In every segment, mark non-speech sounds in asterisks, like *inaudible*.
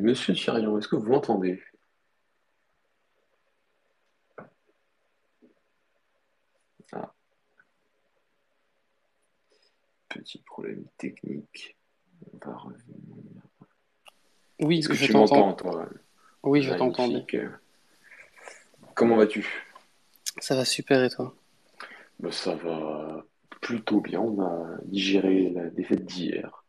Monsieur Chirion, est-ce que vous m'entendez? Ah, petit problème technique. On va revenir. Oui, Est-ce que je tu m'entends, t'entends. toi? Oui, je t'entends. Comment vas-tu? Ça va super et toi? Ben, ça va plutôt bien. On a digéré la défaite d'hier.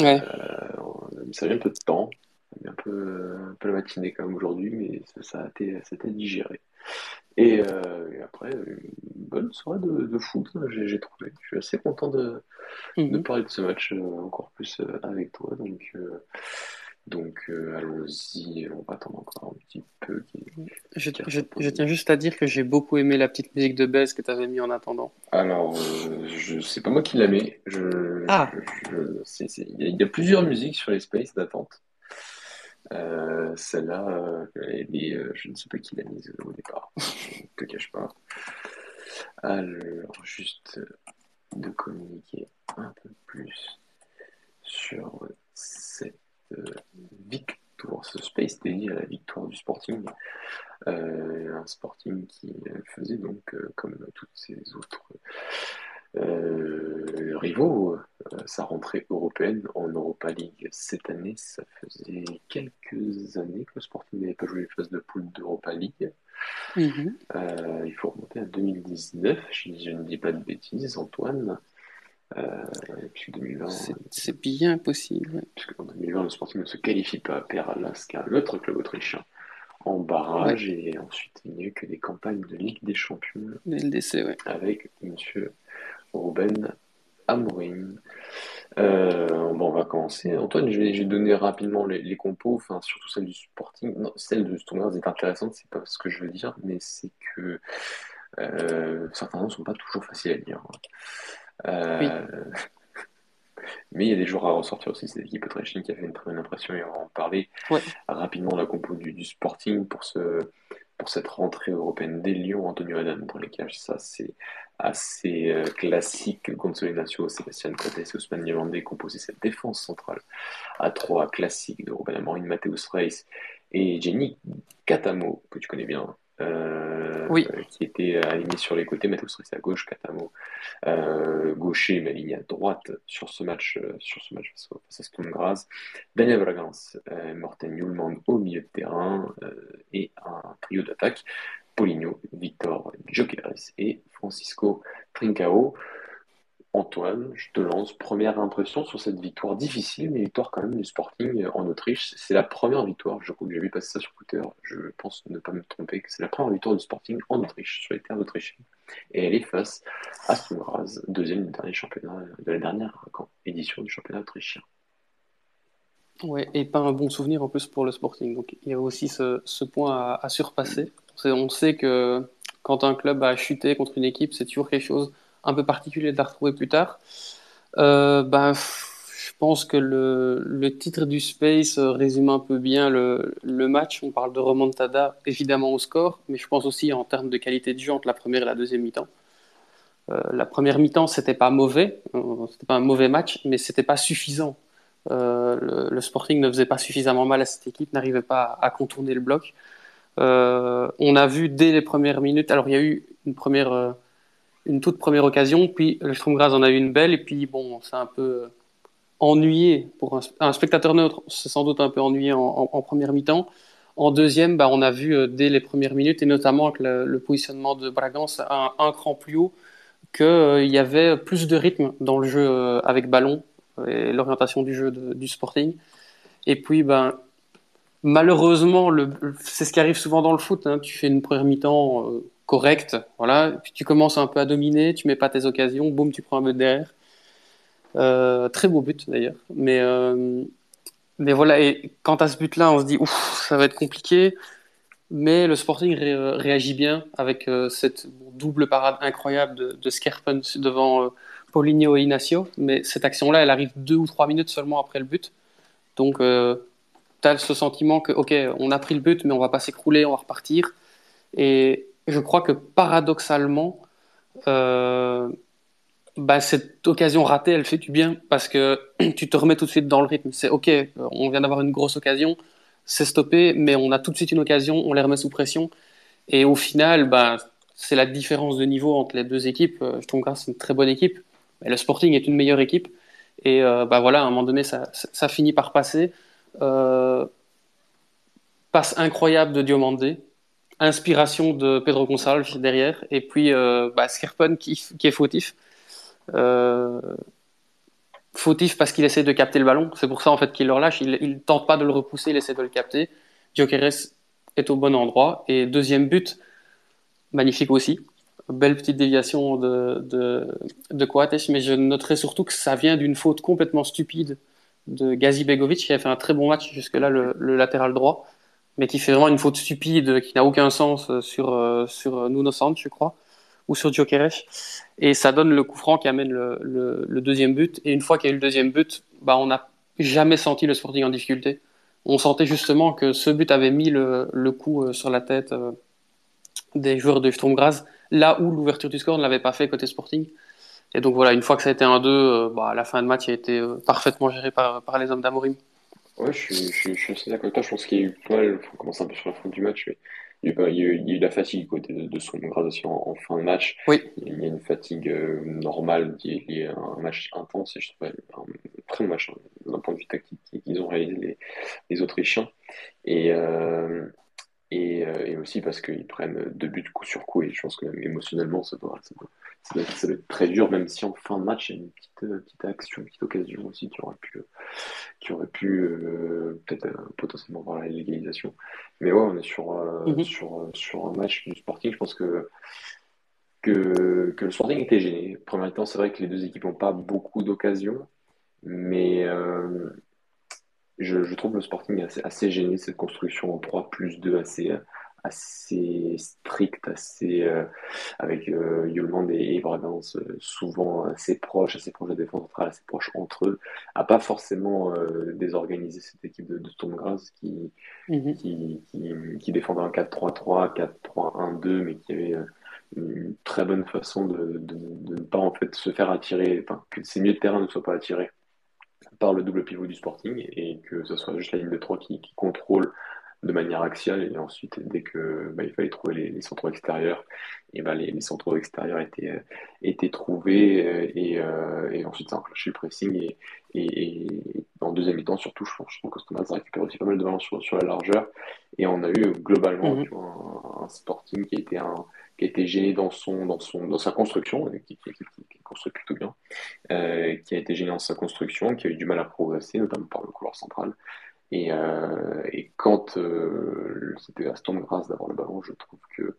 Ouais, Euh, ça a mis un peu de temps. Ça a mis un peu, un peu la matinée quand même aujourd'hui, mais ça, ça a été, ça a été digéré. Et, euh, et après, une bonne soirée de, de foot, hein, j'ai trouvé. Je suis assez content de, de Mhm. parler de ce match euh, encore plus euh, avec toi. Donc, donc euh, allons-y. On va attendre encore un petit peu Je, tiens juste à dire que j'ai beaucoup aimé la petite musique de baisse que tu avais mis en attendant. Alors, euh, je c'est pas moi qui la mets. Je, Ah, il y a, plusieurs musiques sur les spaces d'attente. Euh, celle-là, je ne sais pas qui l'a mise au départ. Je ne te cache pas. Alors, juste de communiquer un peu plus sur cette victoire, ce space dédié à la victoire du Sporting. Euh, un Sporting qui euh, faisait donc, euh, comme toutes ses autres euh, rivaux, euh, sa rentrée européenne en Europa League cette année. Ça faisait quelques années que le Sporting n'avait pas joué les phases de poule d'Europa League. mhm. Euh, il faut remonter à 2019, je, je ne dis pas de bêtises, Antoine. Euh, 2020, C'est, bien possible. en 2020, le Sporting ne se qualifie pas, perd à Lask, l'autre club autrichien, en Ouais, barrage. Et ensuite, il n'y a eu que des campagnes de Ligue des Champions LDC, ouais. avec Monsieur Ruben Amorim. Euh, bon, on va commencer. Antoine, je vais, donner rapidement les, les compos, enfin, surtout celle du Sporting. Non, celle de Stoners est intéressante, c'est pas ce que je veux dire, mais c'est que euh, certains noms sont pas toujours faciles à dire. Oui, Euh, mais il y a des joueurs à ressortir aussi, cette équipe autrichienne qui a fait une très bonne impression et on va en parler ouais. rapidement la compo du, du Sporting pour ce, pour cette rentrée européenne des Lions, Antonio Adam dans les cages, ça c'est assez euh, classique. Gonzalo Ignacio, Sébastien Coates et Ousmane Diomandé composaient cette défense centrale à trois classiques de Ruben Amorim, Mateusz Reis et Jenny Catamo, que tu connais bien, euh, Oui, qui était aligné sur les côtés, Reis à gauche, Catamo euh, gaucher, mais aligné à droite sur ce match, euh, sur ce match face, à Graz. Daniel Bragance, euh, Morten Hjulmand au milieu de terrain et un trio d'attaque. Paulinho, Victor Gyökeres et Francisco Trincao. Antoine, je te lance. Première impression sur cette victoire difficile, mais victoire quand même du Sporting en Autriche. C'est la première victoire, je crois que j'ai vu passer ça sur Twitter, je pense ne pas me tromper, que c'est la première victoire du Sporting en Autriche, sur les terres d'Autriche. Et elle est face à Sturm Graz, deuxième du dernier championnat, de la dernière édition du championnat autrichien. ouais. Et pas un bon souvenir en plus pour le Sporting. Donc il y a aussi ce, point à, à surpasser. On sait que quand un club a chuté contre une équipe, c'est toujours quelque chose un peu particulier de la retrouver plus tard. Ben, je pense que le, le titre du Space euh, résume un peu bien le, le match. On parle de remontada, évidemment au score, mais je pense aussi en termes de qualité de jeu entre la première et la deuxième mi-temps. Euh, la première mi-temps, c'était pas mauvais, c'était pas un mauvais match, mais c'était pas suffisant. Le, Sporting ne faisait pas suffisamment mal à cette équipe, n'arrivait pas à, contourner le bloc. On a vu dès les premières minutes, alors il y a eu une première, une toute première occasion, puis le Sturm Graz en a eu une belle, et puis bon, c'est un peu euh, ennuyé pour un, spectateur neutre, c'est sans doute un peu ennuyé en, première mi-temps. En deuxième, bah, on a vu euh, dès les premières minutes, et notamment avec le, positionnement de Bragance un, un cran plus haut, qu'il y avait plus de rythme dans le jeu euh, avec ballon euh, et l'orientation du jeu du Sporting. Et puis, ben, malheureusement, c'est ce qui arrive souvent dans le foot. hein. Tu fais une première mi-temps correcte, voilà, tu commences un peu à dominer, tu mets pas tes occasions, boum, tu prends un but derrière. Euh, très beau but d'ailleurs. Mais, euh, mais voilà, et quant à ce but-là, on se dit, ouf, ça va être compliqué. Mais le Sporting ré- réagit bien avec euh, cette double parade incroyable de, de Skerpen devant Paulinho et Inacio. Mais cette action-là, elle arrive deux ou trois minutes seulement après le but. Donc, tu as ce sentiment que, ok, on a pris le but, mais on va pas s'écrouler, on va repartir. Et je crois que paradoxalement, euh, bah, cette occasion ratée, elle fait du bien parce que *clears throat* tu te remets tout de suite dans le rythme. C'est OK, on vient d'avoir une grosse occasion, c'est stoppé, mais on a tout de suite une occasion, on les remet sous pression. Et au final, bah, c'est la différence de niveau entre les deux équipes. Euh, je trouve que c'est une très bonne équipe. Mais le Sporting est une meilleure équipe. Et euh, bah, voilà, à un moment donné, ça, finit par passer. Euh, passe incroyable de Diomandé. Inspiration de Pedro Gonçalves derrière. Et puis euh, bah, qui, est fautif. Euh, fautif parce qu'il essaie de capter le ballon. C'est pour ça en fait qu'il le relâche. Il ne tente pas de le repousser, il essaie de le capter. Gyökeres est au bon endroit. Et deuxième but, magnifique aussi. Belle petite déviation de, de, de Coates, mais je noterai surtout que ça vient d'une faute complètement stupide de Gazi Begovic, qui a fait un très bon match jusque-là, le, latéral droit, mais qui fait vraiment une faute stupide qui n'a aucun sens sur, euh, sur Nuno Santos, je crois ou sur Gyökeres. Et ça donne le coup franc qui amène le, le, le deuxième but. Et une fois qu'il y a eu le deuxième but, bah, on n'a jamais senti le Sporting en difficulté. On sentait justement que ce but avait mis le, le coup euh, sur la tête euh, des joueurs de Sturm Graz, là où l'ouverture du score ne l'avait pas fait côté Sporting. Et donc voilà, une fois que ça a été un 2, euh, bah, la fin de match a été parfaitement gérée par, par les hommes d'Amorim. Ouais, je suis, je, je suis assez d'accord avec toi. Je pense qu'il y a eu pas mal, on commence un peu sur la fin du match, mais il y a, il y a, eu, il y a eu la fatigue côté de, de son gradation en, en, fin de match. Oui. Il y a une fatigue euh, normale qui est liée à un match intense et je trouve un très bon match hein, d'un point de vue tactique qu'ils ont réalisé les, les Autrichiens. Et, euh, et, euh, et, aussi parce qu'ils prennent deux buts coup sur coup et je pense que même émotionnellement ça doit, ça doit, ça doit, ça doit être très dur même si en fin de match il y a une petite, euh, petite action, une petite occasion aussi qui aurait pu, qui aurait pu euh, peut-être euh, potentiellement voir la légalisation. Mais ouais, on est sur, mm -hmm. sur, sur un match du Sporting. Je pense que, que, que le Sporting était gêné. Premier temps, c'est vrai que les deux équipes n'ont pas beaucoup d'occasions, mais je, je, trouve le Sporting assez, assez gêné, cette construction en 3 plus 2 assez, assez strict, assez euh, avec euh, et Bradens euh, souvent assez proches, assez proches de défense centrale, assez proches entre eux, à pas forcément euh, désorganiser cette équipe de, de Stormgrass qui, qui, qui, qui, défendait un 4-3-3, 4-3-1-2, mais qui avait une très bonne façon de, de, de, ne pas en fait se faire attirer, enfin, que ces milieux de terrain ne soient pas attirés par le double pivot du Sporting et que ce soit juste la ligne de 3 qui, qui contrôle de manière axiale et ensuite dès que bah, il fallait trouver les, les, centraux extérieurs et bah, les, les centraux extérieurs étaient, euh, étaient trouvés euh, et, euh, et ensuite ça enclenché le pressing et, et, et en deuxième mi-temps surtout je, je trouve que Thomas récupère aussi pas mal de ballons sur, sur, la largeur et on a eu globalement mm -hmm. tu vois, un, un, Sporting qui a été un qui a été gêné dans son dans son dans sa construction qui, qui, qui, qui construit plutôt bien euh, qui a été gêné dans sa construction qui a eu du mal à progresser notamment par le couloir central et, euh, et quand euh, c'était à Storm grâce d'avoir le ballon, je trouve que,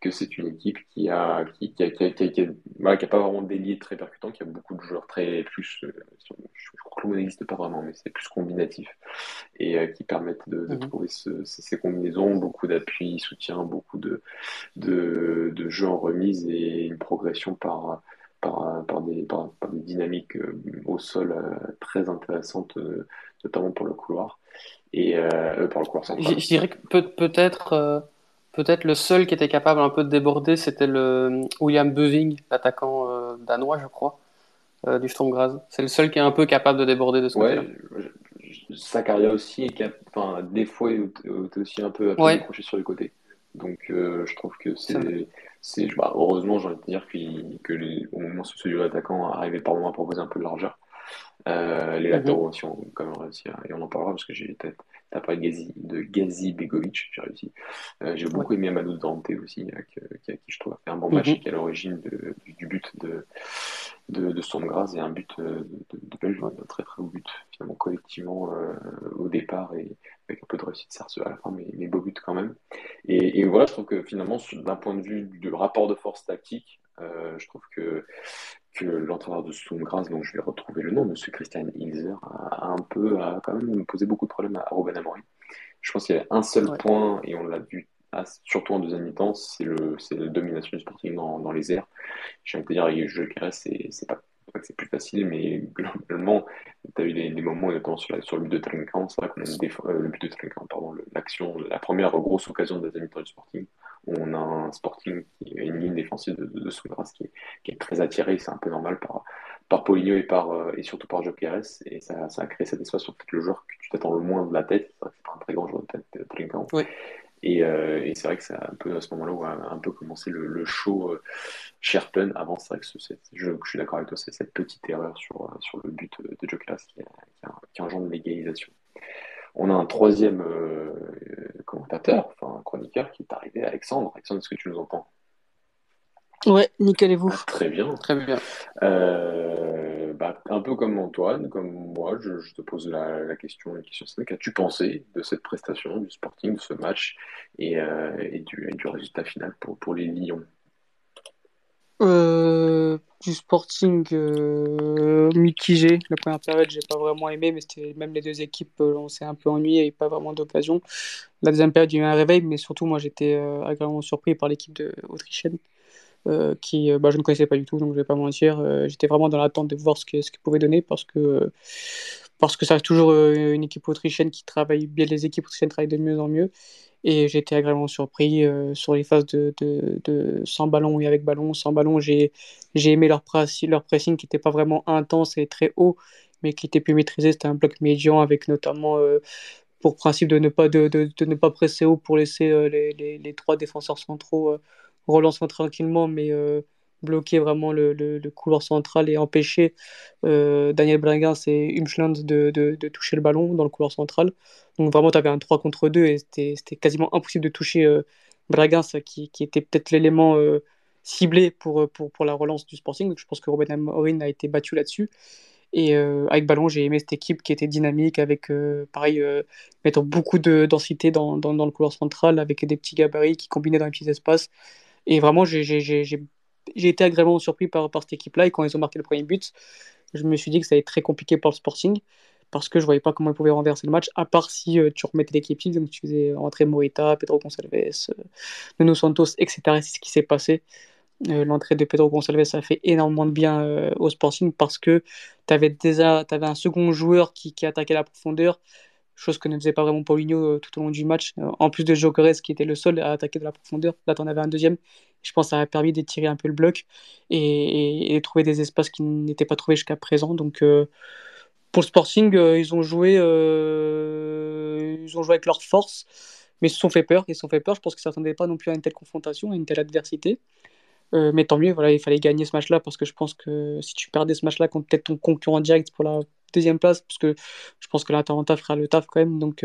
que c'est une équipe qui a, qui, qui, a, qui, a, qui, a, qui, a, qui a pas vraiment délié très percutant, qui a beaucoup de joueurs très plus, euh, je crois que le mot n'existe pas vraiment, mais c'est plus combinatif et euh, qui permettent de, de mmh. trouver ce, ces, ces, combinaisons, beaucoup d'appui, soutien, beaucoup de, de, de jeux en remise et une progression par par, par, des, par, par des dynamiques euh, au sol euh, très intéressantes, euh, notamment pour le couloir. Et euh, par le couloir central. Je, je dirais que peut, peut-être euh, peut-être le seul qui était capable un peu de déborder, c'était le William Beving, l'attaquant euh, danois, je crois, du Sturm Graz. C'est le seul qui est un peu capable de déborder de ce ouais, côté-là. Sakaria aussi, est cap... enfin, des fois, il était aussi un peu, peu ouais. sur les côtés. Donc, je trouve que c'est c'est bah, heureusement j'ai envie de dire qu que les, au moment où ce duo d'attaquant arrivait par moment à proposer un peu de largeur. Euh, les latéraux aussi ont quand même réussi à, et on en parlera parce que j'ai peut-être t'as parlé de Gazi, de Gazi Begovic j'ai réussi. Euh, j'ai beaucoup aimé Amadou Dante aussi qui, qui, qui, je trouve a fait un bon match mm -hmm. et qui est à l'origine du, du, but de de, de Stormgrass et un but de, de, de Belge un très très beau but finalement collectivement euh, au départ et avec un peu de réussite certes à la fin mais, mais beau but quand même et, et voilà je trouve que finalement d'un point de vue du rapport de force tactique euh, je trouve que, que l'entraîneur de Sturmgras, dont je vais retrouver le nom, M. Christian Ilzer, a, a, un peu, a quand même posé beaucoup de problèmes à Robin Amorim. Je pense qu'il y avait un seul ouais. point, et on l'a vu surtout en deuxième mi-temps, c'est la domination du Sporting dans, dans les airs. J'ai envie de dire, le Carré, c'est pas pas que c'est plus facile, mais globalement, tu as eu des, des, moments, notamment sur, la, sur le but de Trinquant, c'est vrai qu'on a une euh, le but de Trinquant, pardon, l'action, la première grosse occasion de la deuxième mi-temps du Sporting, on a un Sporting qui a une ligne défensive de, de, qui, est, très attirée, c'est un peu normal par, par Poligno et, par, euh, et surtout par Jokeres, et ça, a créé cette espace sur peut-être le joueur que tu t'attends le moins de la tête, c'est vrai que c'est un très grand joueur de tête, Trincao. Et, euh, et c'est vrai que c'est un peu à ce moment-là où a un peu commencé le, le show euh, Sherpen. Avant, c'est vrai que je, je, suis d'accord avec toi, c'est cette petite erreur sur, euh, sur le but de Jokeres qui, qui, qui engendre l'égalisation. On a un troisième euh, commentateur, enfin un chroniqueur qui est arrivé, Alexandre. Alexandre, est-ce que tu nous entends? Ouais, nickel et vous? Ah, Très bien. Très bien. Euh, bah, un peu comme Antoine, comme moi, je, te pose la, question, la question qu'as-tu pensé de cette prestation, du Sporting, de ce match et, euh, du, résultat final pour, les Lions? Euh, du Sporting euh, mitigé. La première période, j'ai pas vraiment aimé, mais c'était même les deux équipes, euh, on s'est un peu ennuyé et pas vraiment d'occasion. La deuxième période, il y a eu un réveil, mais surtout, moi, j'étais agréablement surpris par l'équipe autrichienne. Euh, qui bah, je ne connaissais pas du tout, donc je vais pas mentir. J'étais vraiment dans l'attente de voir ce qu'ils ce pouvait donner parce que, parce que ça reste toujours une équipe autrichienne qui travaille bien, les équipes autrichiennes travaillent de mieux en mieux. Et j'ai été agréablement surpris euh, sur les phases de, de, de, sans ballon et avec ballon. Sans ballon, j'ai aimé leur, leur pressing qui n'était pas vraiment intense et très haut, mais qui était plus maîtrisé. C'était un bloc médian avec notamment euh, pour principe de ne pas, de, de, ne pas presser haut pour laisser euh, les, les, les, trois défenseurs centraux relancer tranquillement, mais bloquer vraiment le, le, couloir central et empêcher euh, Daniel Bragin et Umschland de, de, toucher le ballon dans le couloir central. Donc vraiment, tu avais un 3 contre 2 et c'était quasiment impossible de toucher euh, qui, qui, était peut-être l'élément euh, ciblé pour, pour, pour, la relance du Sporting. Donc je pense que Robin Amorin a été battu là-dessus. Et euh, avec ballon, j'ai aimé cette équipe qui était dynamique, avec euh, pareil, mettant beaucoup de densité dans, dans, dans, le couloir central, avec des petits gabarits qui combinaient dans les petits espaces. Et vraiment, j'ai été agréablement surpris par, cette équipe-là. Et quand ils ont marqué le premier but, je me suis dit que ça allait être très compliqué pour le Sporting parce que je voyais pas comment ils pouvaient renverser le match, à part si euh, tu remettais l'équipe type, donc tu faisais rentrer Morita, Pedro Gonçalves, euh, Nuno Santos, etc. C'est ce qui s'est passé. Euh, l'entrée de Pedro Gonçalves a fait énormément de bien au Sporting parce que tu avais déjà avais un second joueur qui, qui attaquait la profondeur, chose que ne faisait pas vraiment Paulinho tout au long du match. en plus de Jokeres qui était le seul à attaquer de la profondeur, là tu en avais un deuxième je pense que ça a permis d'étirer un peu le bloc et, de trouver des espaces qui n'étaient pas trouvés jusqu'à présent. Donc, euh, pour le Sporting, euh, ils, ont joué, euh, ils ont joué avec leur force, mais ils se sont fait peur. Ils se sont fait peur. Je pense qu'ils ne s'attendaient pas non plus à une telle confrontation, à une telle adversité. Mais tant mieux, voilà, il fallait gagner ce match-là parce que je pense que si tu perdais ce match-là contre peut-être ton concurrent direct pour la deuxième place, parce que je pense que l'Atalanta fera le taf quand même. Donc,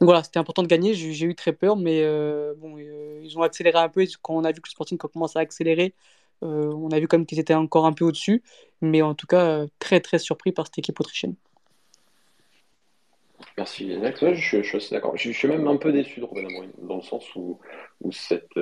voilà, c'était important de gagner. J'ai eu très peur, mais euh, bon, euh, ils ont accéléré un peu. Quand on a vu que le Sporting commence à accélérer, euh, on a vu comme qu'ils étaient encore un peu au-dessus. Mais en tout cas, très très surpris par cette équipe autrichienne. Merci Yannick. je, suis assez d'accord. Je, suis même un peu déçu de Robin Amorim, dans le sens où, où cette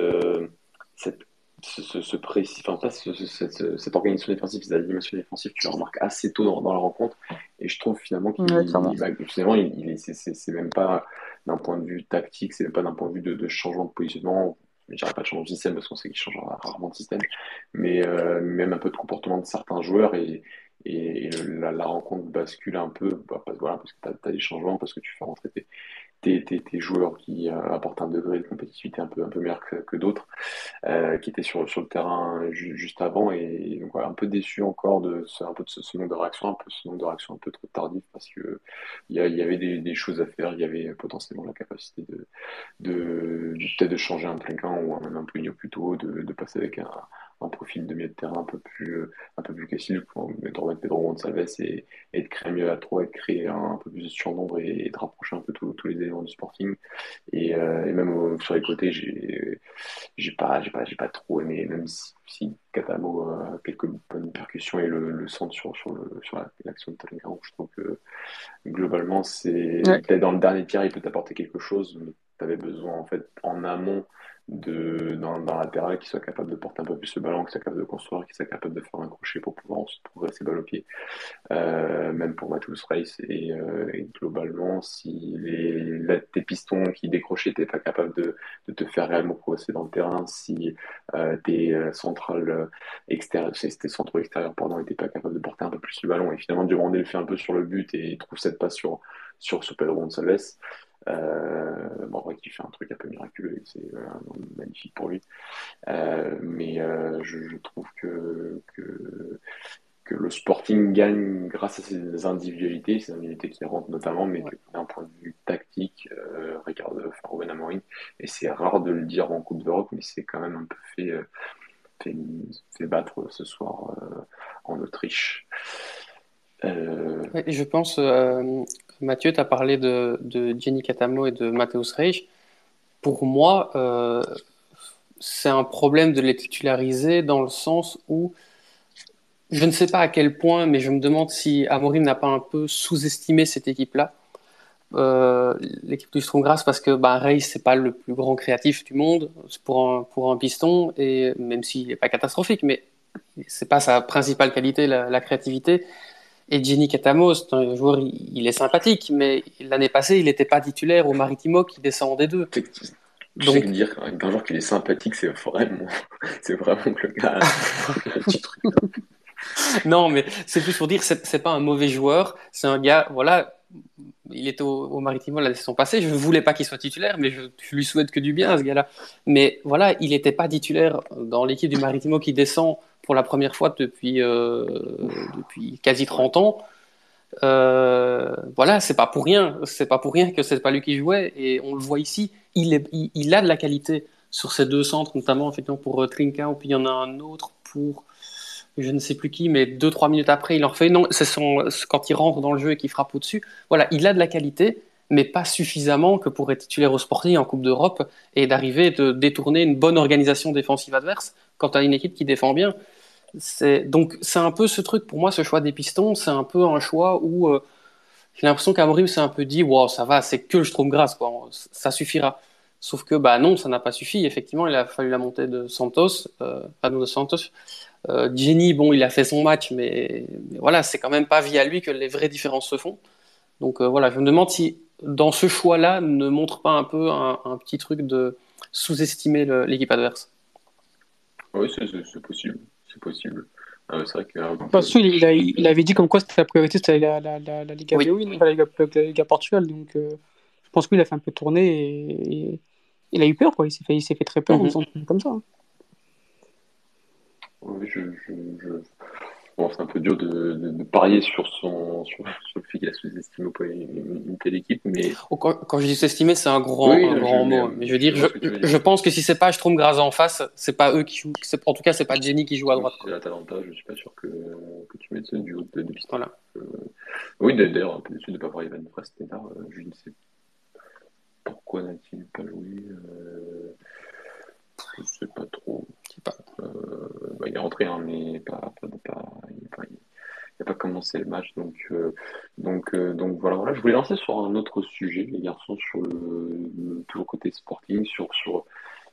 ce, ce, précis, enfin, cette, organisation défensive, cette animation défensive, tu la remarques assez tôt dans, la rencontre. Et je trouve finalement qu'il ouais, finalement, il, c'est même pas d'un point de vue tactique, c'est même pas d'un point de vue de, changement de positionnement. Je dirais pas de changement de système parce qu'on sait qu'il change rarement de système, mais euh, même un peu de comportement de certains joueurs et, et, la, rencontre bascule un peu bah, parce, voilà, parce que tu as, des changements, parce que tu fais rentrer tes, tes, joueurs qui euh, apportent un degré de compétitivité un peu, un peu meilleur que, d'autres, euh, qui étaient sur, sur le terrain juste avant. Et donc, un peu déçu encore de ce, un peu de ce, ce, de réaction, un peu ce nombre de réaction un peu trop tardif parce que il y, avait des, choses à faire, il y avait potentiellement la capacité de, peut-être de changer un trinquant ou même un peu plus tôt, de, de passer avec un un profil de milieu de terrain un peu plus, un peu plus facile pour remettre Pedro Gonçalves et, et de créer mieux à trois et de créer un, peu plus de surnombre et, de rapprocher un peu tous les éléments du sporting. Et, euh, et même sur les côtés, j'ai, j'ai pas, j'ai pas, j'ai pas trop aimé, même si, si Katamo a quelques bonnes percussions et le, le centre sur, sur, le, sur l'action de Talinga, je trouve que globalement, c'est peut-être dans le dernier tiers, il peut t'apporter quelque chose, mais tu avais besoin en fait en amont de, dans, dans latéral qui soit capable de porter un peu plus le ballon, qui soit capable de construire, qui soit capable de faire un crochet pour pouvoir progresser balle au pied, euh, même pour Matthews Race. Et, euh, et, globalement, si les, tes pistons qui décrochaient n'étaient pas capables de, de, te faire réellement progresser dans le terrain, si euh, tes euh, centrales extérieures, tes centraux extérieurs pardon, n'étaient pas capables de porter un peu plus le ballon, et finalement Durandé le fait un peu sur le but et trouve cette passe sur, sur, sur Pedro Gonçalves. Euh, bon, vrai qu'il fait un truc un peu miraculeux, c'est magnifique pour lui. mais je, trouve que, que, que, le Sporting gagne grâce à ses individualités, ses individualités qui rentrent notamment, mais d'un point de vue tactique, regarde Ruben Amorim, et c'est rare de le dire en Coupe d'Europe, mais c'est quand même un peu fait fait, battre ce soir euh, en Autriche. Euh, je pense, euh, Mathieu, tu as parlé de, de Jenny Catamo et de Matthäus Reich. Pour moi, c'est un problème de les titulariser dans le sens où je ne sais pas à quel point, mais je me demande si Amorim n'a pas un peu sous-estimé cette équipe-là. Euh, l'équipe du Stronggrass parce que bah, Ray c'est pas le plus grand créatif du monde pour un, pour un piston et même s'il n'est pas catastrophique mais c'est pas sa principale qualité la, créativité et Jenny Catamo c'est un joueur il, est sympathique mais l'année passée il n'était pas titulaire au Maritimo qui descend des deux. Donc dire qu'un joueur qui est sympathique c'est vraiment *laughs* c'est vraiment le gars *laughs* non mais c'est plus pour dire c'est pas un mauvais joueur c'est un gars voilà il était au, Maritimo la saison passée. Je ne voulais pas qu'il soit titulaire, mais je, lui souhaite que du bien à ce gars-là. Mais voilà, il n'était pas titulaire dans l'équipe du Maritimo qui descend pour la première fois depuis, euh, quasi 30 ans. Euh, voilà, c'est pas pour rien. C'est pas pour rien que c'est pas lui qui jouait. Et on le voit ici, il, a de la qualité sur ces deux centres, notamment effectivement pour euh, Trinka, puis il y en a un autre pour je ne sais plus qui, mais deux, trois minutes après, il en refait. Non, c'est quand il rentre dans le jeu et qu'il frappe au-dessus. Voilà, il a de la qualité, mais pas suffisamment que pour être titulaire au Sporting en Coupe d'Europe et d'arriver de détourner une bonne organisation défensive adverse quand tu as une équipe qui défend bien. Donc c'est un peu ce truc, pour moi, ce choix des pistons, c'est un peu un choix où euh, j'ai l'impression qu'Amorim s'est un peu dit, wow, ça va, c'est que le grâce quoi, ça suffira. Sauf que bah non, ça n'a pas suffi. Effectivement, il a fallu la montée de Santos, euh, de Santos, euh, Jenny, bon, il a fait son match, mais, voilà, c'est quand même pas via lui que les vraies différences se font. Donc euh, voilà, je me demande si dans ce choix-là ne montre pas un peu un, petit truc de sous-estimer l'équipe adverse. Oui, c'est possible, c'est possible. C'est vrai que, euh, Parce qu'il il, avait dit comme quoi c'était la priorité, c'était la, la, la, la, Liga oui. la, Liga, Portugal. Donc je pense qu'il a fait un peu tourner et, il a eu peur, quoi. Il s'est fait, fait très peur mm -hmm. comme ça. Oui, je, Bon, c'est un peu dur de, parier sur, son, sur, le fait qu'il a sous-estimé une, telle équipe, mais... Oh, quand, je dis sous-estimé, c'est un grand, un grand mot. Mais je veux dire, je, je, pense que si c'est pas Strom Graz en face, c'est pas eux qui jouent. En tout cas, c'est pas Jenny qui joue à droite. C'est l'Atalanta, je suis pas sûr que, que tu mettes du haut de, de piste. Voilà. Euh, oui, d'ailleurs, un peu déçu de ne pas voir Ivan Frestena. Euh, je ne sais pourquoi n'a-t-il pas joué. Euh, je ne sais pas trop. Euh, bah, il est rentré, hein, mais pas, il n'a pas, commencé le match. Donc, euh, donc, euh, donc voilà, Je voulais lancer sur un autre sujet, les garçons, sur le, toujours côté sporting, sur, sur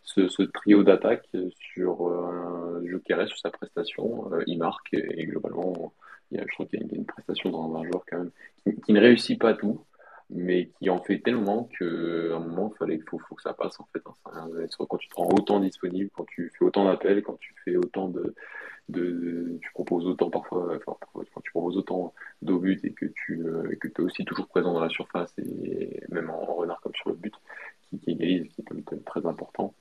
ce, trio d'attaque, sur euh, Jokeres, sur sa prestation. il marque et, globalement, il y a, je trouve qu'il y a une, prestation dans un joueur quand même qui ne réussit pas tout mais qui en fait tellement qu'à un moment, il fallait, faut, faut que ça passe en fait. Hein. Quand tu te rends autant disponible, quand tu fais autant d'appels, quand tu fais autant de, de, tu proposes autant parfois, quand tu proposes autant et que tu euh, que es aussi toujours présent dans la surface et même en, renard comme sur le but qui, qui égalise, qui est très important.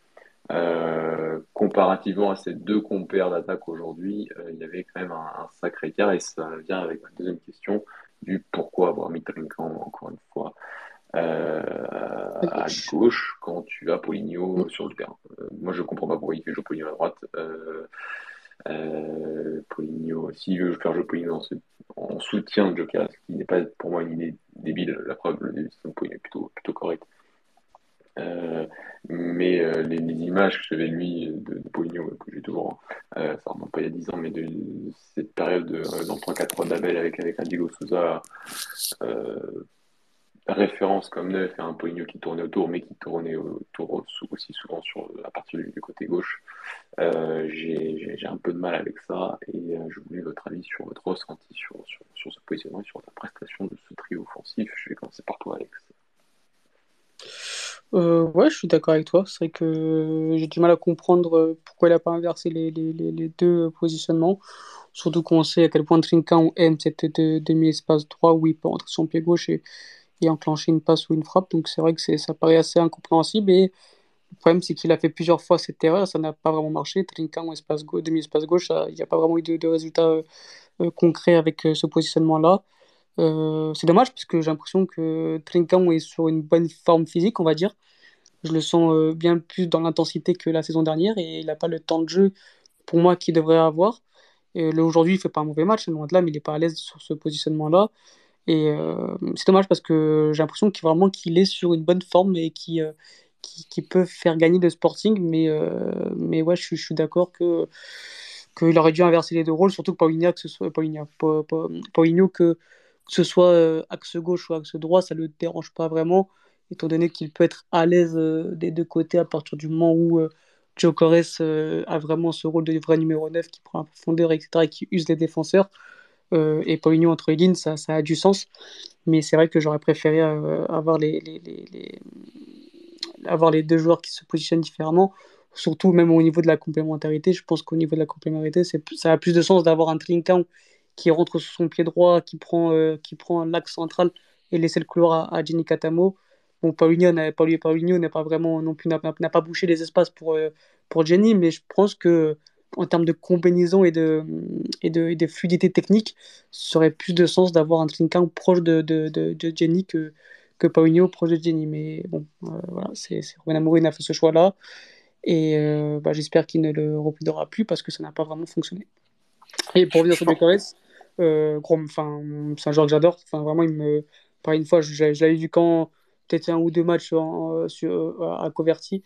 Euh, comparativement à ces deux compères d'attaque aujourd'hui, euh, il y avait quand même un, un, sacré écart et ça vient avec ma deuxième question du pourquoi avoir mis encore une fois euh, à gauche quand tu as Poligno sur le terrain. Euh, moi, je comprends pas pourquoi il fait jouer Poligno à droite. Euh, Poligno, s'il veut faire jouer Poligno en, soutien de Joker, ce qui n'est pas pour moi une idée débile, la preuve, le début de Poligno est plutôt, plutôt correct. Euh, mais euh, les, images que j'avais lui de, de Poligno, que j'ai toujours, euh, ça remonte pas il y a 10 ans, mais de, cette période de, dans 3-4 d'Abel avec, avec Adilo Souza, référence comme neuf et un Poligno qui tournait autour, mais qui tournait aussi souvent sur, à partir du, côté gauche. j'ai un peu de mal avec ça et je voulais votre avis sur votre ressenti sur, sur, sur ce positionnement et sur la prestation de ce trio offensif. Je vais commencer par toi, Alex. Euh, ouais, je suis d'accord avec toi. C'est vrai que j'ai du mal à comprendre euh, pourquoi il n'a pas inversé les, les, les, deux positionnements. Surtout qu'on sait à quel point Trinquant aime cette demi-espace droit où il peut entrer son pied gauche et, et enclencher une passe ou une frappe. Donc c'est vrai que ça paraît assez incompréhensible. Et le problème, c'est qu'il a fait plusieurs fois cette erreur, ça n'a pas vraiment marché. Trinquant, espace demi-espace gauche, il n'y a pas vraiment eu de, résultats euh, concrets avec ce positionnement-là. C'est dommage parce que j'ai l'impression que Trinquant est sur une bonne forme physique, on va dire. Je le sens bien plus dans l'intensité que la saison dernière et il n'a pas le temps de jeu pour moi qu'il devrait avoir. Aujourd'hui, il fait pas un mauvais match, loin de là, mais il n'est pas à l'aise sur ce positionnement-là. Et euh, c'est dommage parce que j'ai l'impression qu'il vraiment qu'il est sur une bonne forme et qui, euh, qui, peut faire gagner de Sporting. Mais, euh, mais ouais, je, suis, d'accord que qu'il aurait dû inverser les deux rôles, surtout que Paulinho, que ce soit Paulinho que, que ce soit axe gauche ou axe droit, ça ne le dérange pas vraiment, étant donné qu'il peut être à l'aise des deux côtés à partir du moment où Joe a vraiment ce rôle de vrai numéro 9 qui prend un profondeur, etc., et qui use les défenseurs. Euh, et Paulinho entre les lignes, ça, ça, a du sens. Mais c'est vrai que j'aurais préféré euh, avoir, les, les, les, avoir les deux joueurs qui se positionnent différemment. Surtout même au niveau de la complémentarité. Je pense qu'au niveau de la complémentarité, ça a plus de sens d'avoir un Trincão qui rentre sur son pied droit, qui prend, euh, qui prend l'axe central et laisser le couloir à, à Jenny Catamo. Bon, Paulinho n'a pas vraiment non plus n'a pas bouché les espaces pour, pour Jenny, mais je pense que en termes de combinaison et de, et de, et de fluidité technique, ça aurait plus de sens d'avoir un Trinkan proche de, de, de, Jenny que, que Paulinho proche de Jenny. Mais bon, euh, voilà, c'est Robin Amorim a fait ce choix-là. Et euh, bah, j'espère qu'il ne le reproduira plus parce que ça n'a pas vraiment fonctionné. Et pour revenir sur Bucarest, euh, c'est un joueur que j'adore. Enfin, vraiment, il me. Par une fois, je, je l'avais vu quand peut-être un ou deux matchs en, sur, à Coverty.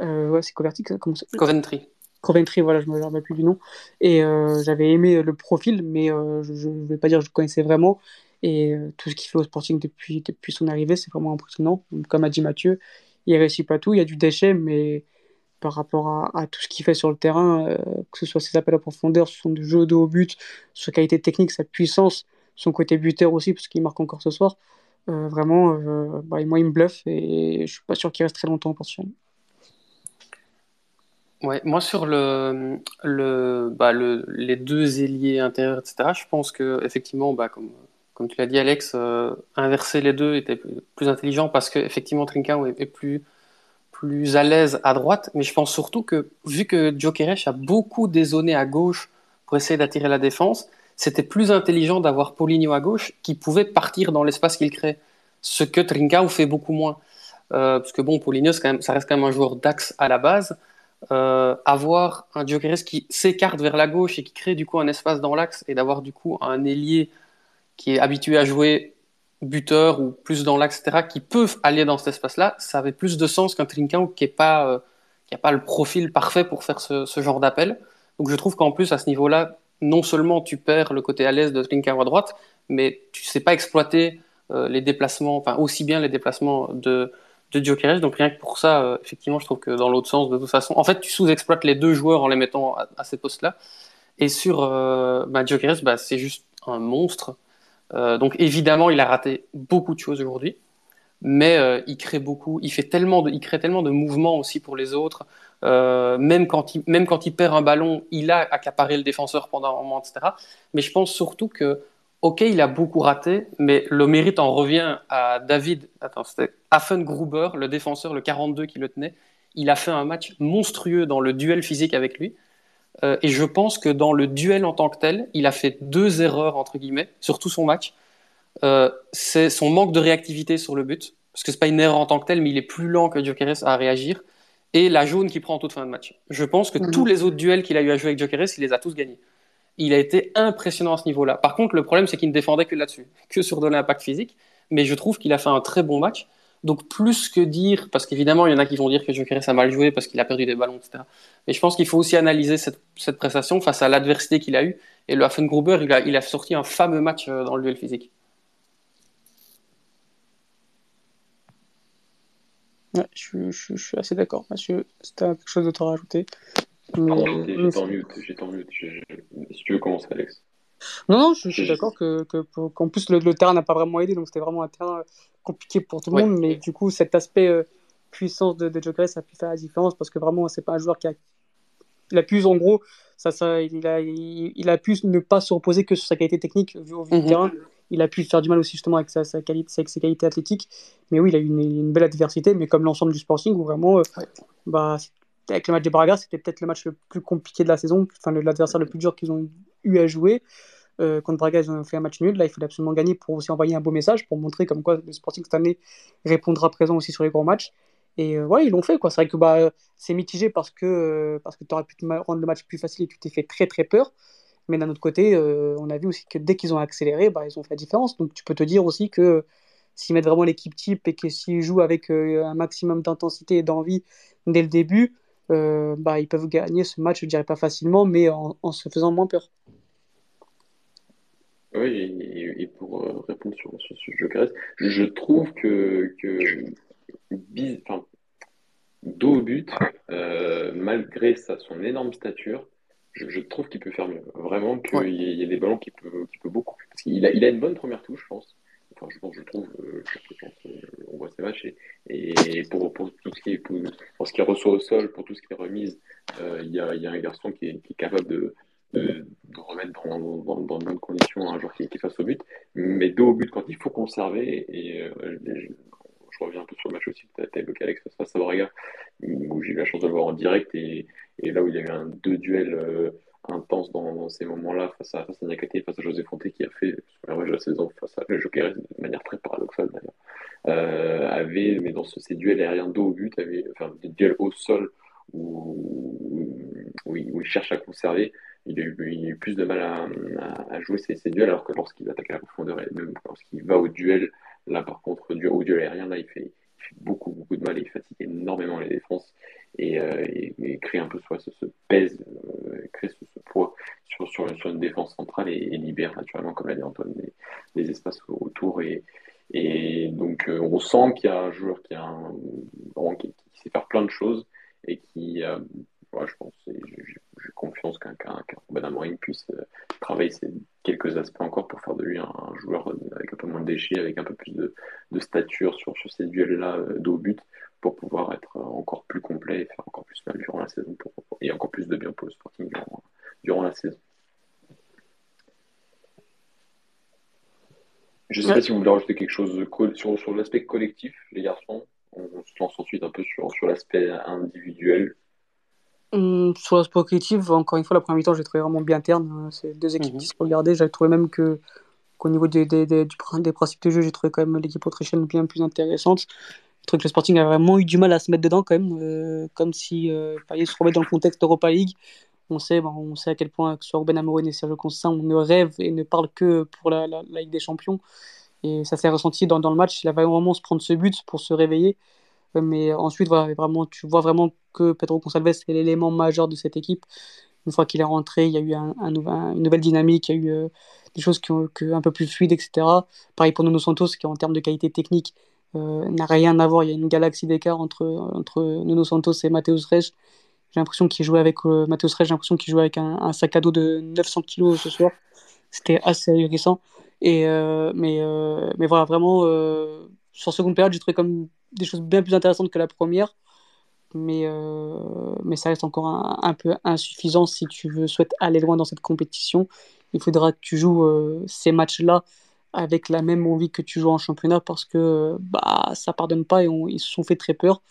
ouais, c'est Coverty, comment ça Coventry. Coventry, voilà, je me rappelle plus du nom. Et euh, j'avais aimé le profil, mais euh, je ne vais pas dire que je le connaissais vraiment. Et euh, tout ce qu'il fait au Sporting depuis, depuis son arrivée, c'est vraiment impressionnant. Comme a dit Mathieu, il réussit pas tout, il y a du déchet, mais par rapport à, tout ce qu'il fait sur le terrain, que ce soit ses appels à profondeur, son jeu de haut but, sa qualité technique, sa puissance, son côté buteur aussi, parce qu'il marque encore ce soir, vraiment, bah, moi, il me bluffe et je suis pas sûr qu'il reste très longtemps en Portugal. Ouais, moi sur bah, le, les deux ailiers intérieurs, etc., je pense que effectivement, bah, comme, tu l'as dit, Alex, euh, inverser les deux était plus intelligent parce que effectivement est, plus, plus à l'aise à droite, mais je pense surtout que vu que Jokeresh a beaucoup dézoné à gauche pour essayer d'attirer la défense, c'était plus intelligent d'avoir Paulinho à gauche qui pouvait partir dans l'espace qu'il crée, ce que Trincao fait beaucoup moins. Euh, parce que bon, Paulinho, quand même, ça reste quand même un joueur d'axe à la base. Euh, avoir un Jokeres qui s'écarte vers la gauche et qui crée du coup un espace dans l'axe et d'avoir du coup un ailier qui est habitué à jouer buteur ou plus dans l'axe, etc., qui peuvent aller dans cet espace-là, ça avait plus de sens qu'un Trincao qui n'a pas, euh, qui pas le profil parfait pour faire ce, ce genre d'appel. Donc je trouve qu'en plus, à ce niveau-là, non seulement tu perds le côté à l'aise de Trincao à droite, mais tu sais pas exploiter euh, les déplacements, enfin aussi bien les déplacements de, de Jokeres. Donc rien que pour ça, euh, effectivement, je trouve que dans l'autre sens, de toute façon, en fait, tu sous-exploites les deux joueurs en les mettant à, ces postes-là. Et sur euh, bah, bah, c'est juste un monstre. Euh, donc évidemment, il a raté beaucoup de choses aujourd'hui, mais euh, il crée beaucoup. Il fait tellement de, il crée tellement de mouvements aussi pour les autres. même quand il, même quand il perd un ballon, il a accaparé le défenseur pendant un moment, etc. Mais je pense surtout que ok, il a beaucoup raté, mais le mérite en revient à David. Attends, c'était Affengruber, le défenseur, le 42 qui le tenait. Il a fait un match monstrueux dans le duel physique avec lui. Euh, et je pense que dans le duel en tant que tel, il a fait deux erreurs, entre guillemets, sur tout son match. Euh, c'est son manque de réactivité sur le but, parce que c'est pas une erreur en tant que tel, mais il est plus lent que Jokeres à réagir. Et la jaune qu'il prend en toute fin de match. Je pense que mhm. tous les autres duels qu'il a eu à jouer avec Jokeres, il les a tous gagnés il a été impressionnant à ce niveau-là. Par contre, le problème, c'est qu'il ne défendait que là-dessus, que sur de l'impact physique. Mais je trouve qu'il a fait un très bon match. Donc, plus que dire, parce qu'évidemment, il y en a qui vont dire que Jokeres a mal joué parce qu'il a perdu des ballons, etc. Mais je pense qu'il faut aussi analyser cette, prestation face à l'adversité qu'il a eue. Et le Hafengruber, il a, il a sorti un fameux match euh, dans le duel physique. je, suis assez d'accord, monsieur. C'était quelque chose d'autre à rajouter? J'étais en mute, j'étais en mute. Si tu veux commencer, Alex. Non, non, je, suis d'accord que, qu'en plus le, terrain n'a pas vraiment aidé, donc c'était vraiment un terrain compliqué pour tout le monde. Mais du coup, cet aspect euh, puissance de, de Jokeres a pu faire la différence parce que vraiment, c'est pas un joueur qui a. Il a pu, en gros, ça, ça, il, a, il, a pu ne pas se reposer que sur sa qualité technique vu au vu du mhm. terrain. il a pu faire du mal aussi justement avec, sa, qualité, avec ses qualités athlétiques. Mais oui, il a eu une, belle adversité, mais comme l'ensemble du Sporting, où vraiment, euh, bah, avec le match des Braga, c'était peut-être le match le plus compliqué de la saison, enfin l'adversaire le plus dur qu'ils ont eu à jouer. Euh, contre Braga, ils ont fait un match nul. Là, il fallait absolument gagner pour aussi envoyer un beau message, pour montrer comme quoi le Sporting cette année répondra présent aussi sur les grands matchs. Et euh, ouais, ils l'ont fait. C'est vrai que bah, c'est mitigé parce que, euh, que tu aurais pu rendre le match plus facile et tu t'es fait très très peur. Mais d'un autre côté, euh, on a vu aussi que dès qu'ils ont accéléré, bah, ils ont fait la différence. Donc tu peux te dire aussi que s'ils mettent vraiment l'équipe type et que s'ils jouent avec un maximum d'intensité et d'envie dès le début, bah, ils peuvent gagner ce match, je dirais pas facilement, mais en, se faisant moins peur. Oui, et, pour répondre sur, ce jeu je trouve que, que enfin, dos au but, euh, malgré sa, son énorme stature, je, trouve qu'il peut faire mieux. Vraiment qu'il y, a des ballons qui peut, qui peut beaucoup. Parce qu'il a, il a une bonne première touche, je pense. Je trouve, euh, euh, on voit ses matchs et, pour, tout ce qui est pour, ce qui reçoit au sol, pour tout ce qui est remise, il, y a, il y a un garçon qui est, capable de, remettre dans, de bonnes conditions un joueur qui, qui, face au but. Mais dos au but, quand il faut conserver, et je reviens un peu sur le match aussi que tu as évoqué Alex face à Braga, où j'ai eu la chance de le voir en direct et, là où il y a eu un, deux duels euh, intenses dans, ces moments-là face à, face à et face à José Fonté qui a fait sur la de la saison face à Joker de manière très paradoxale d'ailleurs. Euh, avait, mais dans ces duels aériens dos au but, avait, enfin des duels au sol où, où, il, cherche à conserver, il a, eu, plus de mal à, jouer ces, ces, duels alors que lorsqu'il attaque à la profondeur et même lorsqu'il va au duel Là, par contre, au duel aérien, là, il fait, beaucoup, beaucoup de mal et il fatigue énormément les défenses et, euh, crée un peu soit ce, pèse, euh, crée ce, poids sur, sur, une défense centrale et, libère naturellement, comme l'a dit Antoine, les, espaces autour. Et, et donc, euh, on sent qu'il y a un joueur qui, a qui, sait faire plein de choses et qui, je pense, j'ai confiance qu'un qu qu puisse travailler ces quelques aspects encore pour faire de lui un, joueur avec un peu moins de déchets, avec un peu plus de, stature sur, sur ces duels-là euh, d'au but pour pouvoir être encore plus complet et faire encore plus mal durant la saison pour, et encore plus de bien pour le Sporting durant, la saison. Je ne sais pas si vous voulez rajouter quelque chose sur, sur l'aspect collectif, les garçons. On, se lance ensuite un peu sur, sur l'aspect individuel. Hum, sur l'aspect collectif, encore une fois, la première mi-temps, j'ai trouvé vraiment bien terne. C'est deux équipes qui mhm. se regardaient. J'avais trouvé même que qu'au niveau des, des, des, des, principes de jeu, j'ai trouvé quand même l'équipe autrichienne bien plus intéressante. Je trouve que le Sporting a vraiment eu du mal à se mettre dedans quand même, euh, comme si euh, fallait se remettre dans le contexte Europa League. On sait, on sait à quel point que sur Ben Amorin et Sergio Constant, on ne rêve et ne parle que pour la, Ligue des Champions. Et ça s'est ressenti dans, le match. Il a vraiment se prendre ce but pour se réveiller. Mais ensuite, voilà, vraiment, tu vois vraiment que Pedro Gonçalves est l'élément majeur de cette équipe. Une fois qu'il est rentré, il y a eu un, un, une nouvelle dynamique, il y a eu euh, des choses qui ont, un peu plus fluides, etc. Pareil pour Nuno Santos, qui en termes de qualité technique euh, n'a rien à voir. Il y a une galaxie d'écart entre, entre Nuno Santos et Mateus Reis. J'ai l'impression qu'il jouait avec euh, Mateus Reis, j'ai l'impression qu'il jouait avec un, sac à dos de 900 kg ce soir. C'était assez ahurissant. Et, mais, mais voilà, vraiment, sur seconde période, j'ai trouvé comme des choses bien plus intéressantes que la première. Mais, euh, mais ça reste encore un, peu insuffisant si tu veux, souhaites aller loin dans cette compétition. Il faudra que tu joues euh, ces matchs-là avec la même envie que tu joues en championnat parce que bah, ça pardonne pas et ils se sont fait très peur.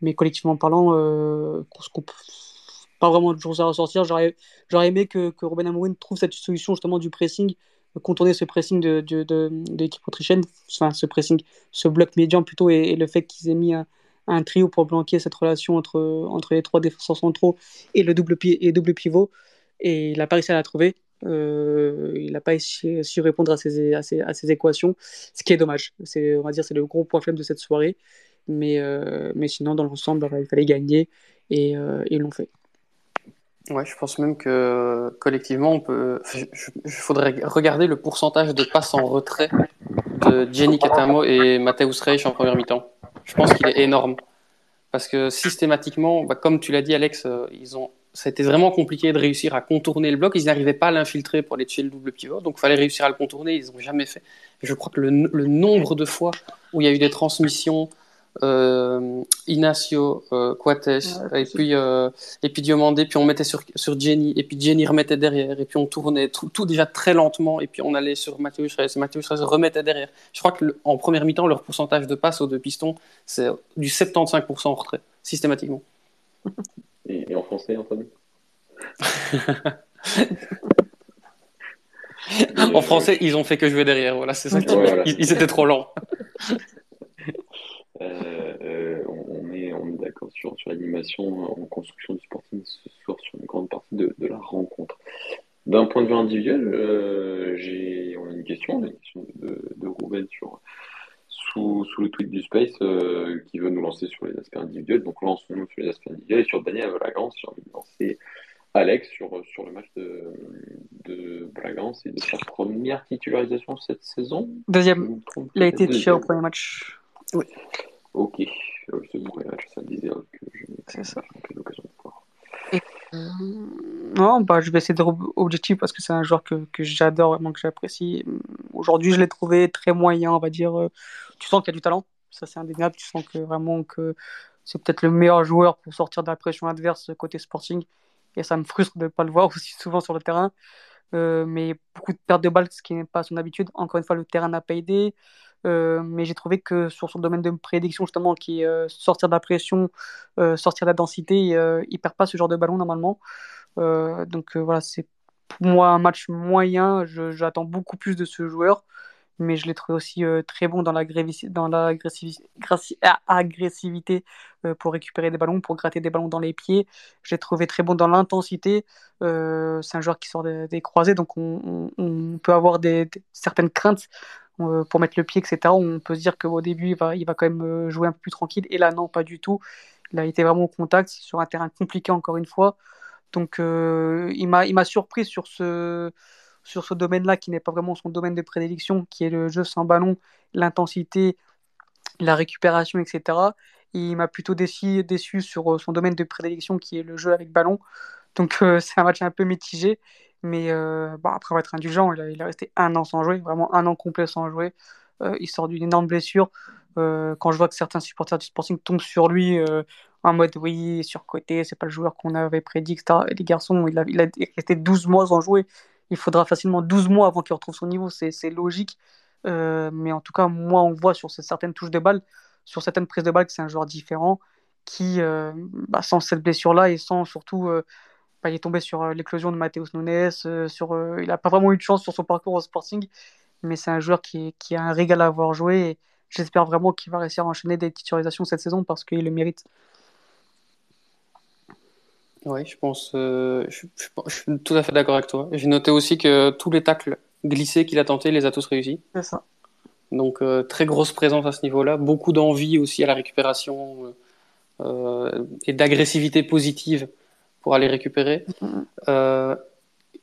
Mais collectivement parlant, euh, pas vraiment de choses à ressortir. J'aurais aimé que, que Robin Amorim trouve cette solution justement du pressing contourner ce pressing de, de, l'équipe autrichienne, enfin ce pressing, ce bloc médian plutôt, et, le fait qu'ils aient mis un, trio pour blanquer cette relation entre, entre les trois défenseurs centraux et le double, et double pivot. Et il n'a pas réussi à la trouver. Euh, il n'a pas su répondre à ces, à, ces, à ces, équations, ce qui est dommage. C'est, on va dire c'est le gros point faible de cette soirée. Mais, euh, mais sinon, dans l'ensemble, il fallait gagner et, euh, et ils l'ont fait. Ouais, je pense même que collectivement, on peut. Il faudrait regarder le pourcentage de passes en retrait de Jenny Catamo et Mateusz Reich en première mi-temps. Je pense qu'il est énorme. Parce que systématiquement, bah, comme tu l'as dit, Alex, euh, ils ont... ça a été vraiment compliqué de réussir à contourner le bloc. Ils n'arrivaient pas à l'infiltrer pour aller tuer le double pivot. Donc il fallait réussir à le contourner. Ils n'ont jamais fait. Je crois que le, le, nombre de fois où il y a eu des transmissions euh, Inacio, euh, Coates, et, puis, euh, et puis Diomandé, puis on mettait sur, sur Jenny, et puis Jenny remettait derrière, et puis on tournait tout, tout déjà très lentement, et puis on allait sur Mathieu Reyes, et Mathieu Reyes remettait derrière. Je crois qu'en première mi-temps, leur pourcentage de passe aux deux pistons, c'est du 75% en retrait, systématiquement. *laughs* Et, en français, Anthony *laughs* En français, ils ont fait que jouer derrière, voilà, c'est ça. Ils, ils étaient trop lents. Euh, euh, on est, on est d'accord sur, sur l'animation en construction du sporting ce soir sur une grande partie de, de la rencontre. D'un point de vue individuel, euh, j'ai on a une question, une question de, de Rouben sur sous, sous, le tweet du Space qui veut nous lancer sur les aspects individuels. Donc lançons-nous sur les aspects individuels et sur Daniel Bragance, j'ai envie de lancer Alex sur, sur le match de, de Bragance et de sa première titularisation cette saison. Deuxième. Il a été titulaire au premier match. Oui. Ok, c'est bon, ça disait que je n'ai pas l'occasion de voir. Non, bah, je vais essayer d'être objectif parce que c'est un joueur que, que j'adore, vraiment que j'apprécie. Aujourd'hui, je l'ai trouvé très moyen, on va dire. Euh, tu sens qu'il y a du talent, ça c'est indéniable. Tu sens que vraiment que c'est peut-être le meilleur joueur pour sortir de la pression adverse côté sporting. Et ça me frustre de ne pas le voir *laughs* aussi souvent sur le terrain. Euh, mais beaucoup de pertes de balles, ce qui n'est pas son habitude. Encore une fois, le terrain n'a pas aidé. Euh, mais j'ai trouvé que sur son domaine de prédiction, justement, qui est euh, sortir de la pression, euh, sortir de la densité, il perd pas ce genre de ballon normalement. donc voilà, c'est pour moi un match moyen. J'attends beaucoup plus de ce joueur mais je l'ai trouvé aussi très bon dans l'agressivité pour récupérer des ballons, pour gratter des ballons dans les pieds. Je l'ai trouvé très bon dans l'intensité. c'est un joueur qui sort des, croisés, donc on, peut avoir des, certaines craintes pour mettre le pied, etc. On peut se dire qu'au début, il va, il va quand même euh, jouer un peu plus tranquille. Et là, non, pas du tout. Il a été vraiment au contact sur un terrain compliqué, encore une fois. Donc, euh, il m'a surpris sur ce, sur ce domaine-là, qui n'est pas vraiment son domaine de prédilection, qui est le jeu sans ballon, l'intensité, la récupération, etc. il m'a plutôt déçu, déçu sur son domaine de prédilection, qui est le jeu avec ballon. Donc, c'est un match un peu mitigé. Mais euh, bah, après être indulgent, il a, il resté un an sans jouer, vraiment un an complet sans jouer. Euh, il sort d'une énorme blessure. Euh, quand je vois que certains supporters du Sporting tombent sur lui en mode oui, surcoté, c'est pas le joueur qu'on avait prédit, etc. Et les garçons, il a, il a resté 12 mois sans jouer. Il faudra facilement 12 mois avant qu'il retrouve son niveau, c'est logique. mais en tout cas, moi, on voit sur certaines touches de balle, sur certaines prises de balle, que c'est un joueur différent qui, bah, sans cette blessure-là et sans surtout il est tombé sur euh, l'éclosion de Matheus Nunes. Euh, sur, euh, il n'a pas vraiment eu de chance sur son parcours au Sporting, mais c'est un joueur qui, qui, a un régal à avoir joué. Et j'espère vraiment qu'il va réussir à enchaîner des titularisations cette saison parce qu'il le mérite. Oui, je pense. je, suis tout à fait d'accord avec toi. J'ai noté aussi que tous les tacles glissés qu'il a tentés, les a tous réussis. C'est ça. Donc, très grosse présence à ce niveau-là. Beaucoup d'envie aussi à la récupération et d'agressivité positive pour aller récupérer. Euh,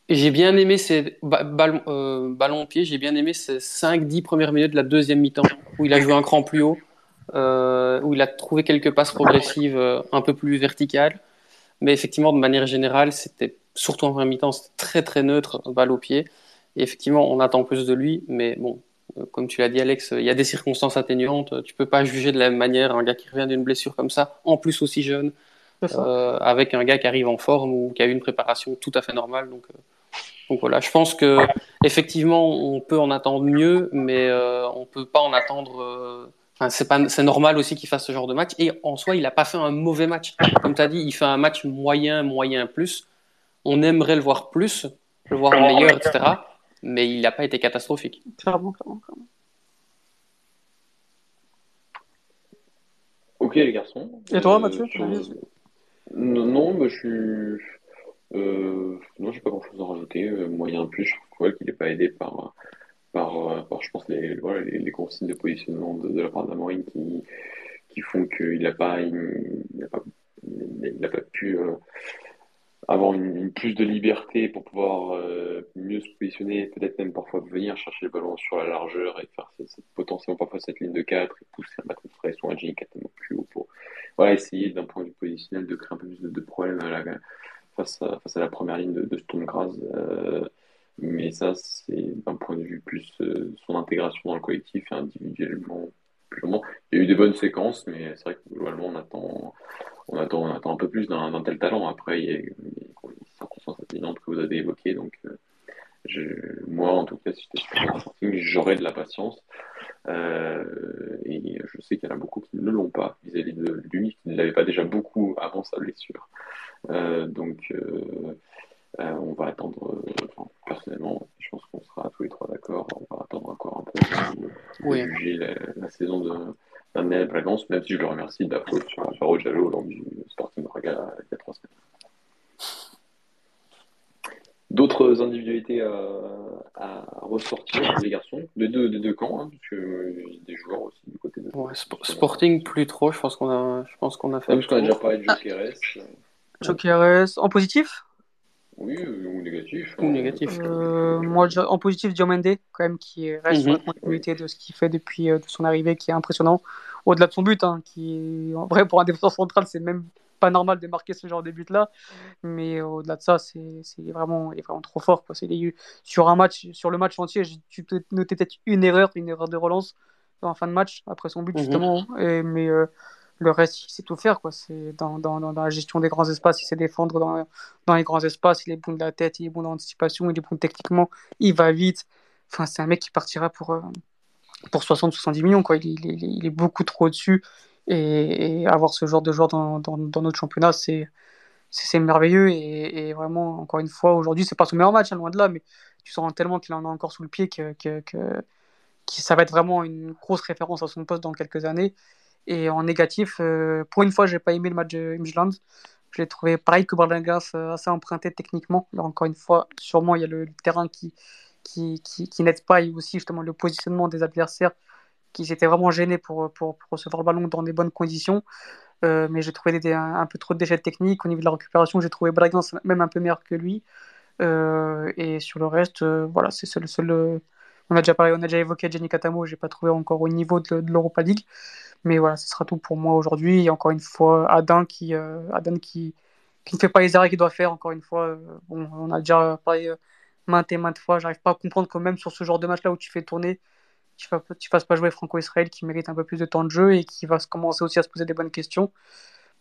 j'ai bien aimé ces ballons, euh, ballon au pied, j'ai bien aimé ces 5-10 premières minutes de la deuxième mi-temps, où il a joué un cran plus haut, euh, où il a trouvé quelques passes progressives un peu plus verticales. Mais effectivement, de manière générale, c'était surtout en première mi-temps, c'était très très neutre, balle au pied. Et effectivement, on attend plus de lui, mais bon, comme tu l'as dit, Alex, il y a des circonstances atténuantes. Tu peux pas juger de la même manière un gars qui revient d'une blessure comme ça, en plus aussi jeune. Euh, avec un gars qui arrive en forme ou qui a eu une préparation tout à fait normale. Donc, euh, donc voilà, je pense que effectivement, on peut en attendre mieux, mais euh, on peut pas en attendre. Enfin, c'est pas, c'est normal aussi qu'il fasse ce genre de match. Et en soi, il n'a pas fait un mauvais match. Comme tu as dit, il fait un match moyen, moyen plus. On aimerait le voir plus, le voir meilleur, etc. Mais il n'a pas été catastrophique. Clairement, clairement, clairement. Ok les garçons. Et toi Mathieu non, bah, je suis. Euh, non, j'ai pas grand chose à rajouter. Euh, moyen plus, je trouve qu'il n'est pas aidé par, par, par, je pense, les, voilà, les, consignes de positionnement de, de la part d'Amorine qui, qui font qu'il n'a pas, il, n'a pas, il pas pu euh, avoir une, plus de liberté pour pouvoir euh, mieux se positionner, peut-être même parfois venir chercher le ballon sur la largeur et faire cette, potentiellement parfois cette ligne de 4 et pousser un bâton frais ou un G tellement plus haut pour voilà, essayer d'un point de vue positionnel de créer un peu plus de, problèmes face, à, face à la première ligne de, de Stonegras. Euh, mais ça, c'est d'un point de vue plus euh, son intégration dans le collectif et individuellement, Il y a eu des bonnes séquences, mais c'est vrai que globalement, on attend, on attend, on attend un peu plus d'un tel talent. Après, il y a, circonstances atténuantes que vous avez évoquées. Donc, euh, moi, en tout cas, si j'étais j'aurais de la patience. Euh, et je sais qu'il y en a beaucoup qui ne l'ont pas vis-à-vis de lui, qui ne l'avait pas déjà beaucoup avant sa blessure. Euh, donc, on va attendre, personnellement, je pense qu'on sera tous les trois d'accord, on va attendre encore un peu pour juger la, saison de Daniel Bragance, même si je le remercie de la faute sur, sur Jallo lors du Sporting Braga il y a trois semaines. D'autres individualités à, ressortir, les garçons, des deux, deux camps, hein, parce que euh, des joueurs aussi du côté de. sporting, plus trop, je pense qu'on a, je pense qu'on a fait. parce qu'on a déjà parlé de Jokeres. Ah. Jokeres, en positif? Oui, ou négatif. Ou hein. négatif. Euh, moi, en positif, Diomande, quand même, qui reste sur la continuité de ce qu'il fait depuis euh, de son arrivée, qui est impressionnant. Au-delà de son but, hein, qui, en vrai, pour un défenseur central, c'est même pas normal de marquer ce genre de but-là. Mais au-delà de ça, c'est vraiment, il est vraiment trop fort. Quoi. sur, un match, sur le match entier, tu peux noter peut-être une erreur, une erreur de relance en fin de match, après son but, mhm. justement. Et, mais euh, le reste, il sait tout faire. Quoi. C'est dans, dans, dans, la gestion des grands espaces, il sait défendre dans, dans les grands espaces, il est bon de la tête, il est bon dans l'anticipation, il est bon techniquement, il va vite. Enfin, c'est un mec qui partira pour, euh, pour 60-70 millions. Quoi. Il, il, il, est beaucoup trop au-dessus. Et, avoir ce genre de joueur dans, notre championnat, c'est merveilleux. Et, vraiment, encore une fois, aujourd'hui, c'est pas son meilleur match, hein, loin de là, mais tu sens tellement qu'il en a encore sous le pied que, ça va être vraiment une grosse référence à son poste dans quelques années. Et en négatif, euh, pour une fois, j'ai pas aimé le match de Midland. Je l'ai trouvé pareil que Barlingas, euh, assez emprunté techniquement. Alors, encore une fois, sûrement, il y a le, terrain qui n'aide pas et aussi justement le positionnement des adversaires qui s'étaient vraiment gênés pour, pour, recevoir le ballon dans des bonnes conditions. Euh, mais j'ai trouvé un, peu trop de déchets techniques. Au niveau de la récupération, j'ai trouvé Bragance même un peu meilleur que lui. Euh, et sur le reste, euh, voilà, c'est le seul. on, a déjà parlé, on a déjà évoqué Jenny Katamo, j'ai pas trouvé encore au niveau de, l'Europa League. Mais voilà, ce sera tout pour moi aujourd'hui. Et encore une fois, Adam qui, Adam qui, qui ne fait pas les arrêts qu'il doit faire. Encore une fois, on a déjà parlé maintes et maintes fois. J'arrive pas à comprendre que même sur ce genre de match-là où tu fais tourner tu fasses pas jouer Franco-Israël qui mérite un peu plus de temps de jeu et qui va commencer aussi à se poser des bonnes questions.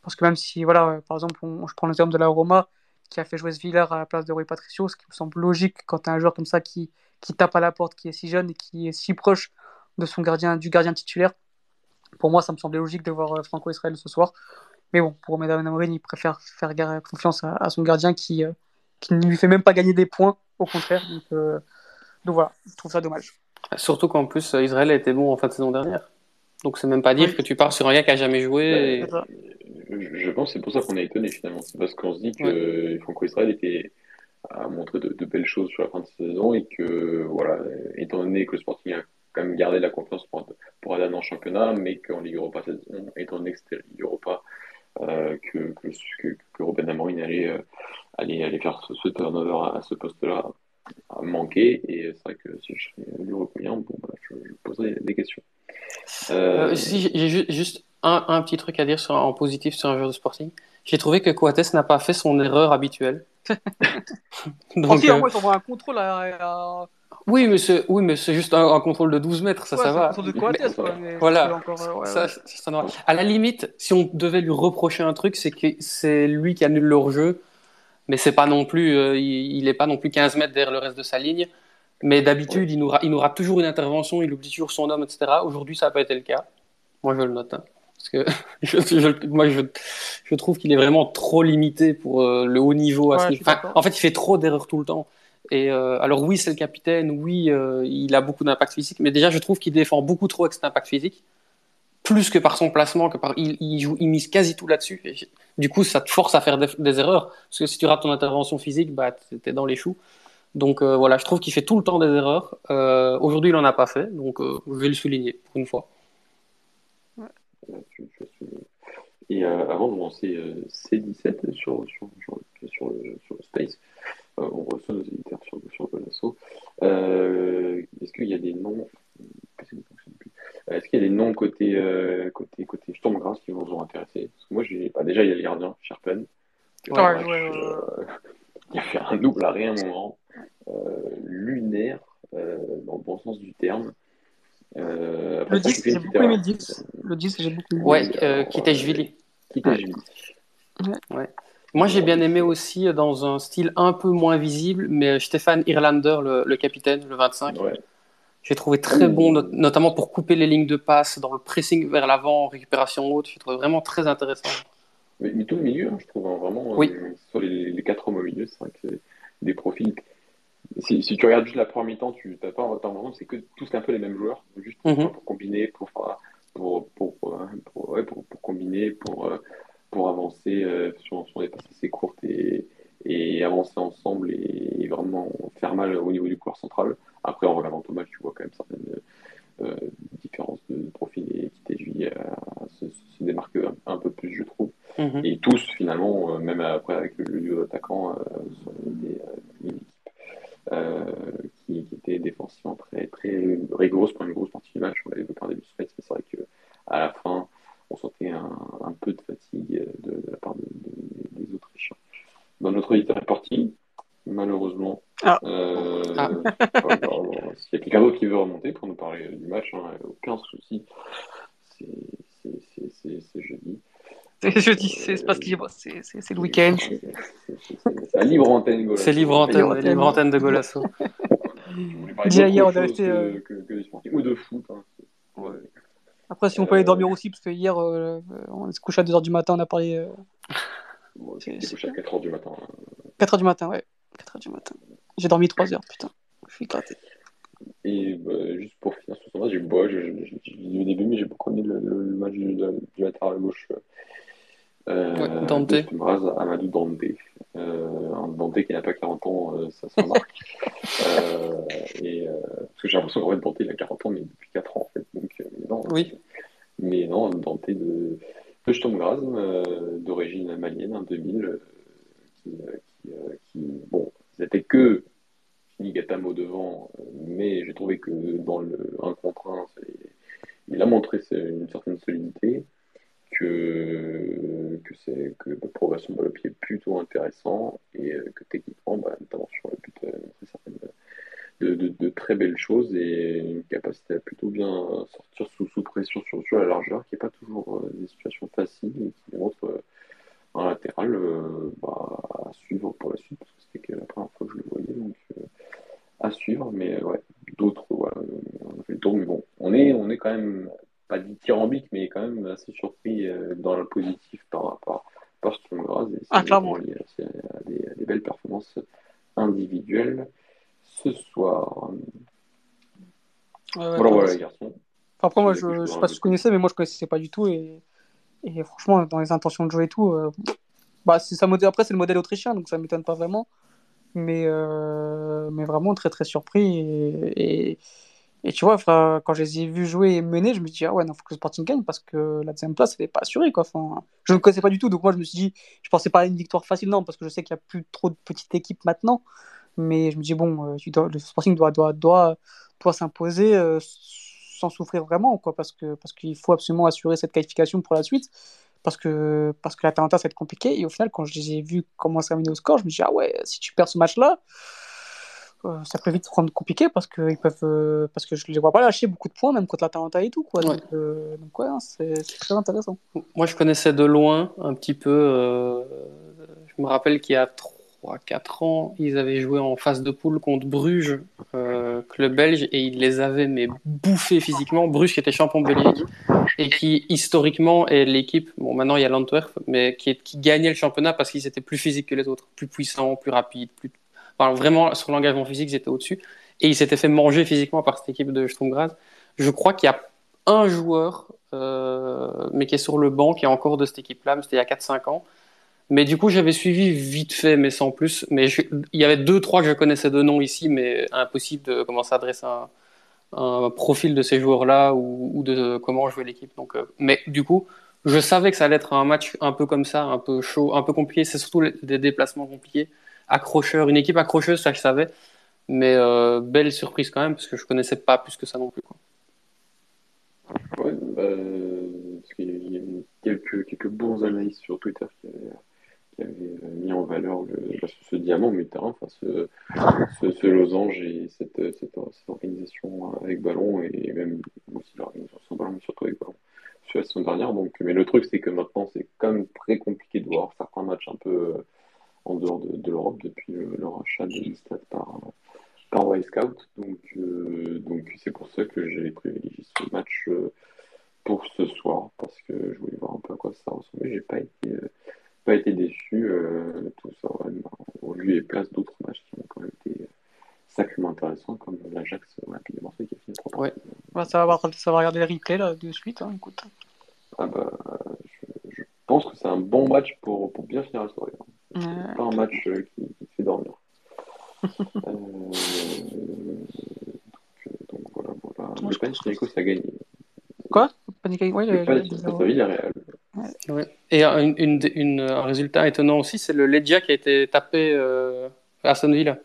Parce que même si, voilà, par exemple, je prends l'exemple de la Roma qui a fait jouer Sviller à la place de Rui Patricio, ce qui me semble logique quand tu as un joueur comme ça qui, qui tape à la porte, qui est si jeune et qui est si proche de son gardien, du gardien titulaire. Pour moi, ça me semblait logique de voir euh, Franco-Israël ce soir. Mais bon, pour Medam Amorim, il préfère faire confiance à, son gardien qui, euh, qui ne lui fait même pas gagner des points, au contraire. Donc, euh, donc voilà, je trouve ça dommage. Surtout qu'en plus, euh, Israël a été bon en fin de saison dernière. Donc c'est même pas dire que tu pars sur un gars qui a jamais joué. Je pense que c'est pour ça qu'on est étonné finalement. C'est parce qu'on se dit que Franco Israël était a montré de, belles choses sur la fin de saison et que voilà, étant donné que le Sporting a quand même gardé la confiance pour, pour aller en championnat, mais qu'en Ligue Europa étant donné que c'était Ligue Europa, euh, que, que, que, que, Robin Amorin allait, euh, allait, allait faire ce, ce turnover à ce poste-là manqué. Et c'est vrai que si je suis européen, bon, bah, je, je, poserai des questions. Euh... euh j'ai juste un, un, petit truc à dire sur, en positif sur un joueur de Sporting. J'ai trouvé que Coates n'a pas fait son erreur habituelle. Donc, euh... moi, un contrôle à... Oui, mais c'est oui, mais c'est juste un, un, contrôle de 12 mètres, ça, ouais, ça va. Un contrôle de Coates, quoi, voilà. Encore, euh, ouais, ça, ouais. Ça, ça, à la limite, si on devait lui reprocher un truc, c'est que c'est lui qui annule leur jeu mais c'est pas non plus, euh, il n'est pas non plus 15 mètres derrière le reste de sa ligne. Mais d'habitude, il, nous il aura toujours une intervention, il oublie toujours son homme, etc. Aujourd'hui, ça n'a pas été le cas. Moi, je le note. Hein. parce que *laughs* je, je, moi, je, je trouve qu'il est vraiment trop limité pour euh, le haut niveau. À enfin, en fait, il fait trop d'erreurs tout le temps. Et euh, alors oui, c'est le capitaine, oui, euh, il a beaucoup d'impact physique, mais déjà, je trouve qu'il défend beaucoup trop avec cet impact physique plus que par son placement, que par il, joue, il mise quasi tout là-dessus. Du coup, ça te force à faire des, erreurs. Parce que si tu rates ton intervention physique, bah, t'es dans les choux. Donc euh, voilà, je trouve qu'il fait tout le temps des erreurs. Euh, Aujourd'hui, il en a pas fait, donc euh, je vais le souligner pour une fois. Et avant de lancer C17 sur, sur, sur, sur, le, Space, on reçoit nos éditeurs sur, sur Golasso. Est-ce qu'il y a des noms y a des noms côté, euh, côté, côté Stormgrass qui vous ont intéressé Parce que moi, j'ai, bah, déjà, il y a le gardien, Sherpen. Qui, ouais, ouais, euh, *laughs* qui a fait un double à rien moment. Euh, lunaire, euh, dans le bon sens du terme. Euh, le 10, j'ai beaucoup aimé le 10. Le 10, j'ai beaucoup aimé. Ouais. Moi, j'ai bien aimé aussi dans un style un peu moins visible, mais Stéphane Irlander, le, le, capitaine, le 25. Ouais. J'ai trouvé très bon, notamment pour couper les lignes de passe, dans le pressing vers l'avant, récupération haute. J'ai trouvé vraiment très intéressant. Mais, tout le milieu, hein, je trouve hein, vraiment. Oui. Euh, sur les, les, quatre hommes au milieu, c'est vrai que c'est des profils. Si, si, tu regardes juste la première mi-temps, tu n'as pas l'impression c'est que tous un peu les mêmes joueurs, juste pour, mm -hmm. pour combiner, pour, pour, pour, pour, ouais, pour, pour combiner, pour, euh, pour avancer euh, sur, sur des passes assez courtes et, et avancer ensemble et, vraiment faire mal au niveau du couloir central. Après, en regardant match, tu vois quand même certaines euh, différences de, de profil et qui t'aiguillent à se, se démarquer un, un, peu plus, je trouve. Mm -hmm. Et tous, finalement, euh, même après avec le, duo d'attaquants, euh, sont des, une équipe qui, qui, était défensivement très, très rigoureuse pour une grosse partie du match. On l'avait évoqué en début de mais c'est vrai qu'à la fin, on sentait un, un, peu de fatigue de, de la part de, des Autrichiens. Dans notre auditeur est parti, malheureusement. Ah. Euh, ah. *laughs* S'il y a quelqu'un d'autre qui veut remonter pour nous parler du match, hein, aucun souci. C'est jeudi. *laughs* C'est jeudi, c'est euh, parce que c'est le week-end. C'est la libre antenne Golasso. C'est libre antenne, libre antenne de Golasso. *laughs* Hier, on a acheté. Que, que, que ou de foot. Hein. Ouais. Après, si on peut aller dormir aussi, parce que hier, euh, on se couché à 2h du matin, on a parlé. Euh... Bon, c'est couché à 4h du matin. 4h du matin, ouais. 4h du matin. J'ai dormi 3 heures, putain. Je suis éclaté. Et bah, juste pour finir sur ce match, j'ai bon, au début, mais j'ai beaucoup aimé le, le, le match du, du latéral gauche. Euh, ouais, Dante. Amadou Dante. Euh, un Dante qui n'a pas 40 ans, euh, ça se *laughs* et, euh, parce que j'ai l'impression qu'en fait, Dante, il a 40 ans, mais depuis 4 ans, en fait. Donc, mais non, oui. Mais non, Dante de, Sturm Graz, d'origine malienne, en 2000, qui, qui, qui, bon, c'était que Nigatamo devant, mais j'ai trouvé que dans le 1 contre 1, il a montré une certaine solidité, que, que c'est que la progression de le pied est plutôt intéressant et que techniquement, bah, notamment sur le but, certaines de, de, de, très belles choses et une capacité à plutôt bien sortir sous, sous pression sur, sur la largeur, qui n'est pas toujours des situations faciles et qui montre euh, un latéral euh, bah, à suivre pour la suite, parce que c'était la première fois que je le voyais, donc euh, à suivre, mais ouais, d'autres, voilà, on fait le tour, mais bon, on est, on est quand même, pas dithyrambique, mais quand même assez surpris dans le positif par rapport par Stromgras, et c'est ah, à, à, des, à des belles performances individuelles ce soir. Ouais, ouais, voilà, voilà, les garçons. Après, moi, je ne sais pas si tu connaissais, mais moi, je ne connaissais pas du tout. Et, et, franchement, dans les intentions de jeu et tout, euh, bah, ça modèle... après, c'est le modèle autrichien, donc ça ne m'étonne pas vraiment. Mais, euh, mais vraiment très, très surpris. Et, et, et tu vois, frère, quand je les ai vus jouer et mener, je me suis dit, ah ouais, il faut que le Sporting gagne parce que la deuxième place, elle n'est pas assurée. Quoi. Enfin, je ne connaissais pas du tout, donc moi, je me suis dit, je ne pensais pas à une victoire facile, non, parce que je sais qu'il n'y a plus trop de petites équipes maintenant. Mais je me dis, bon, euh, le Sporting doit, doit, doit, doit s'imposer euh, sans souffrir vraiment, quoi, parce qu'il parce qu'il faut absolument assurer cette qualification pour la suite, parce que, parce que l'Atalanta, ça va être compliqué. Et au final, quand je les ai vus commencer à mener au score, je me dis, ah ouais, si tu perds ce match-là, euh, ça peut vite se rendre compliqué parce que, ils peuvent, euh, parce que je ne les vois pas lâcher beaucoup de points, même contre l'Atalanta et tout. Quoi. Ouais. Donc, euh, donc ouais, c'est très intéressant. Moi, je connaissais de loin un petit peu. je me rappelle qu'il y a 3-4 ans, ils avaient joué en phase de poule contre Bruges, euh, club belge, et ils les avaient mais bouffés physiquement. Bruges qui était champion belgique et qui historiquement est l'équipe, bon maintenant il y a l'Antwerp, mais qui, gagnait le championnat parce qu'ils étaient plus physiques que les autres, plus puissants, plus rapides, plus... Vraiment sur l'engagement physique ils étaient au-dessus. Et ils s'étaient fait manger physiquement par cette équipe de Sturm Graz. Je crois qu'il y a un joueur, euh, mais qui est sur le banc, qui est encore de cette équipe-là, mais c'était il y a 4-5 ans mais du coup, j'avais suivi vite fait, mais sans plus. Mais il y avait deux, trois que je connaissais de nom ici, mais impossible de commencer à adresser un, profil de ces joueurs-là ou, ou, de comment jouer l'équipe. Donc, euh, mais du coup, je savais que ça allait être un match un peu comme ça, un peu chaud, un peu compliqué. C'est surtout des déplacements compliqués, accrocheurs, une équipe accrocheuse, ça je savais. Mais euh, belle surprise quand même, parce que je connaissais pas plus que ça non plus. Quoi. Ouais, bah, parce qu'il y a quelques, quelques bons analystes sur Twitter qui avaient avait mis en valeur le, bah, ce, diamant mutin, enfin *laughs* ce, ce, losange et cette, cette, organisation avec ballon et même aussi l'organisation sans ballon, mais surtout avec ballon sur la saison dernière. Donc, mais le truc, c'est que maintenant, c'est quand même très compliqué de voir certains matchs un peu en dehors de, l'Europe depuis le, rachat de l'Istad par, par Wild Scout. Donc, donc c'est pour ça que j'ai privilégié ce match pour ce soir parce que je voulais voir un peu à quoi ça ressemblait. J'ai pas été, euh, pas été déçu. Euh, tout ça, on lui et place d'autres matchs qui ont quand même été sacrément intéressants, comme l'Ajax de Marseille qui a fini 3 Ouais. ça, va, ça va regarder les replays là, de suite. Hein, écoute. Ah bah, je, pense que c'est un bon match pour, pour bien finir la soirée. Hein. C'est pas un match euh, qui, qui, fait dormir. *laughs* euh, donc, voilà, voilà. Le Panathinaikos a gagné. Quoi? Et une, une, une, un résultat étonnant aussi, c'est le Legia qui a été tapé euh, à Aston Villa.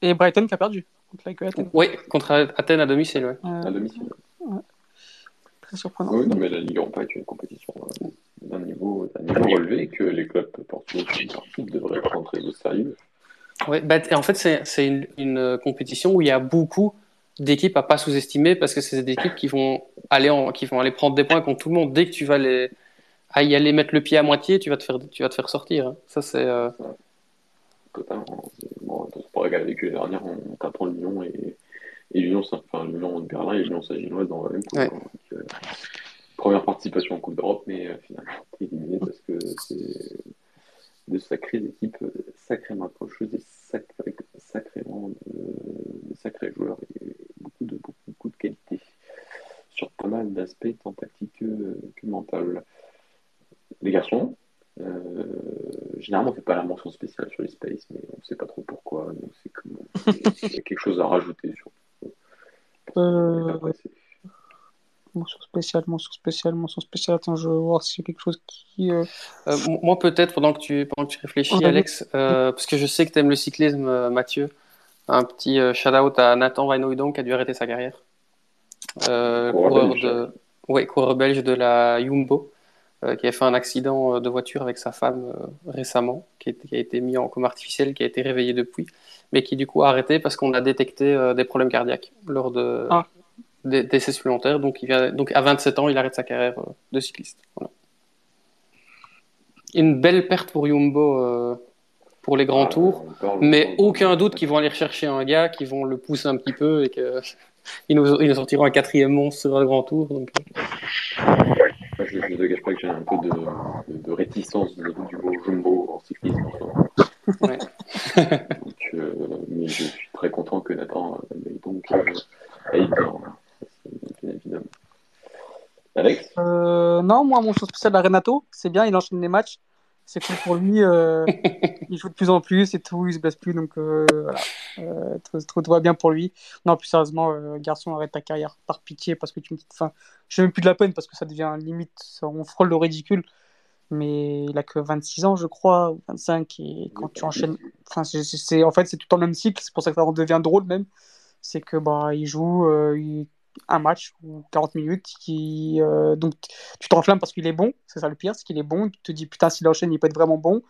Et Brighton qui a perdu contre Athènes. Oui, contre Athènes à domicile. Ouais. à domicile. Très surprenant. Oui, mais la Ligue Europa est une compétition euh, d'un niveau, niveau relevé que les clubs portugais devraient prendre très au sérieux. Ouais, bah, en fait, c'est une, une compétition où il y a beaucoup d'équipes à pas sous-estimer parce que c'est des équipes qui vont aller en, qui vont aller prendre des points contre tout le monde. Dès que tu vas les, à y aller mettre le pied à moitié, tu vas te faire, tu vas te faire sortir. Hein. Ça, c'est. Euh... Totalement. Bon, pour regarder avec l'année dernière, on tapant Lyon et, et Lyon, enfin, Lyon de Berlin et Lyon Saginoise dans la même. Ouais. Hein. Euh, première participation en Coupe d'Europe, mais euh, finalement, éliminé parce que c'est de sacrées équipes euh, sacrément accrocheuses et sacré, sacrément de, sacrés joueurs et beaucoup de, beaucoup, beaucoup de qualité sur pas mal d'aspects tant tactiques que, que mental. Les garçons, euh, généralement on fait pas la mention spéciale sur les space, mais on ne sait pas trop pourquoi, donc c'est qu'il y a quelque chose à rajouter sur. Euh... Mention spéciale, mention spéciale, mention spéciale. Attends, je vais voir s'il y a quelque chose qui. Euh... Euh, moi, peut-être, pendant, que tu, pendant que tu réfléchis, Alex, euh, parce que je sais que tu aimes le cyclisme, Mathieu, un petit euh, shout-out à Nathan Vainoidon qui a dû arrêter sa carrière. coureur, belge. de... ouais, coureur belge de la Jumbo, qui a fait un accident de voiture avec sa femme récemment, qui, est, qui, a été mis en coma artificiel, qui a été réveillé depuis, mais qui du coup a arrêté parce qu'on a détecté des problèmes cardiaques lors de. Ah d'essais supplémentaires. Donc, il vient, donc, à 27 ans, il arrête sa carrière euh, de cycliste. Voilà. Une belle perte pour Jumbo euh, pour les grands ah, tours, mais aucun doute qu'ils vont aller chercher un gars, qui vont le pousser un petit peu et qu'ils *laughs* nous, ils nous sortiront un quatrième monstre sur le grand tour. Donc... Ouais. Je ne te pas que j'ai un peu de, de, de réticence du, du mot Jumbo en cyclisme. Ouais. *laughs* donc, euh, mais je suis très content que Nathan donc, euh, aille dans, évidemment. Alex? Euh, Non, moi, mon chose spécial à Renato, c'est bien, il enchaîne les matchs. C'est cool pour lui. Euh, *laughs* il joue de plus en plus et tout, il se blesse plus. Donc, euh, voilà. Euh, tout, va bien pour lui. Non, plus sérieusement, euh, garçon, arrête ta carrière par pitié parce que tu me. Enfin, je n'ai même plus de la peine parce que ça devient limite. On frôle le ridicule. Mais il a que 26 ans, je crois, 25. Et quand tu enchaînes. Enfin, c'est, en fait, c'est tout le temps le même cycle. C'est pour ça que ça devient drôle même. C'est que bah, il joue. Il un match ou 40 minutes qui euh, donc tu t'enflammes parce qu'il est bon c'est ça le pire c'est qu'il est bon tu te dis putain s'il enchaîne il peut être vraiment bon.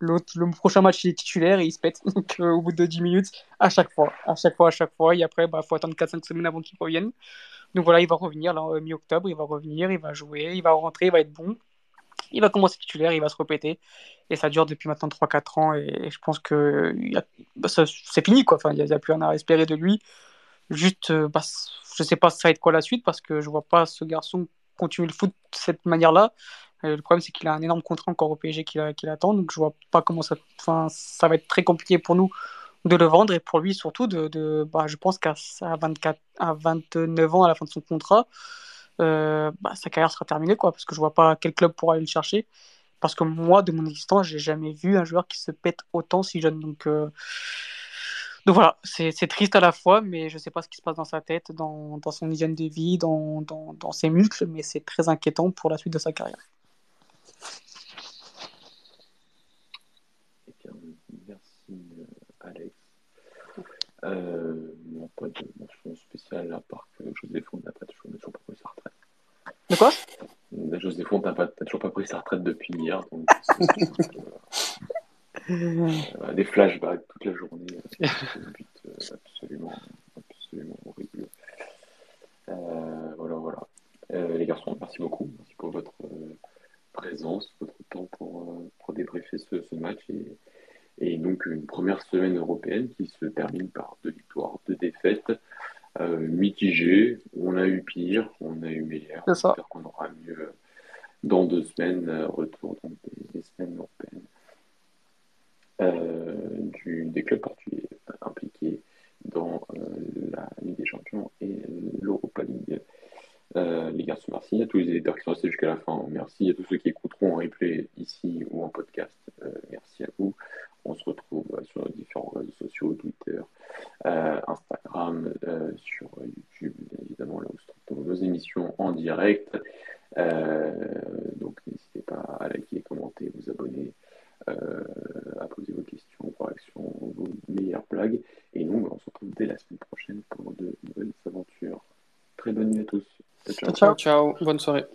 L'autre le prochain match il est titulaire et il se pète. *laughs* Donc euh, au bout de 10 minutes à chaque fois à chaque fois à chaque fois et après bah faut attendre 4-5 semaines avant qu'il revienne. Donc voilà il va revenir là mi-octobre il va revenir il va jouer il va rentrer il va être bon. Il va commencer titulaire il va se répéter. Et ça dure depuis maintenant 3-4 ans et, je pense que bah, c'est fini quoi. Il n'y a, a, plus rien à espérer de lui. Juste euh, bah, je sais pas ça va être quoi la suite parce que je vois pas ce garçon continuer le foot de cette manière-là. Euh, le problème, c'est qu'il a un énorme contrat encore au PSG qui, attend, donc je vois pas comment ça. Enfin, ça va être très compliqué pour nous de le vendre et pour lui surtout de. de bah, je pense qu'à 24, à 29 ans à la fin de son contrat, euh, bah, sa carrière sera terminée quoi, parce que je vois pas quel club pourra aller le chercher. Parce que moi, de mon existence, j'ai jamais vu un joueur qui se pète autant si jeune. Donc, euh, donc voilà, c'est triste à la fois, mais je ne sais pas ce qui se passe dans sa tête, dans, dans son hygiène de vie, dans, dans, dans ses muscles, mais c'est très inquiétant pour la suite de sa carrière. Eh bien, merci Alex. Euh, non, pas de mention spéciale à part que José Font n'a pas toujours pas pris sa retraite. De quoi? José Font n'a toujours pas pris sa retraite depuis hier. Donc *laughs* des flashbacks toute la journée. *laughs* absolument, absolument horrible. voilà, voilà. les garçons, merci beaucoup. Merci pour votre présence, votre temps pour, pour débriefer ce, ce match. Et, et donc une première semaine européenne qui se termine par deux victoires, deux défaites, euh, mitigées. On a eu pire, on a eu meilleur. J'espère qu'on aura mieux dans deux semaines. Euh, retour dans des, semaines européennes euh, du, des clubs portugais impliqués dans euh, la Ligue des Champions et l'Europa League. Euh, les garçons, merci à tous les éditeurs qui sont restés jusqu'à la fin. Merci à tous ceux qui écouteront en replay ici ou en podcast. merci à vous. On se retrouve euh, sur nos différents réseaux sociaux, Twitter, euh, Instagram, euh, sur YouTube, bien évidemment, là où se trouvent nos émissions en direct. donc n'hésitez pas à liker, commenter, vous abonner, à poser vos questions, vos réactions, vos meilleures blagues. Et nous, on se retrouve dès la semaine prochaine pour de nouvelles aventures. Très bonne nuit à tous. ciao. ciao. ciao. Bonne soirée.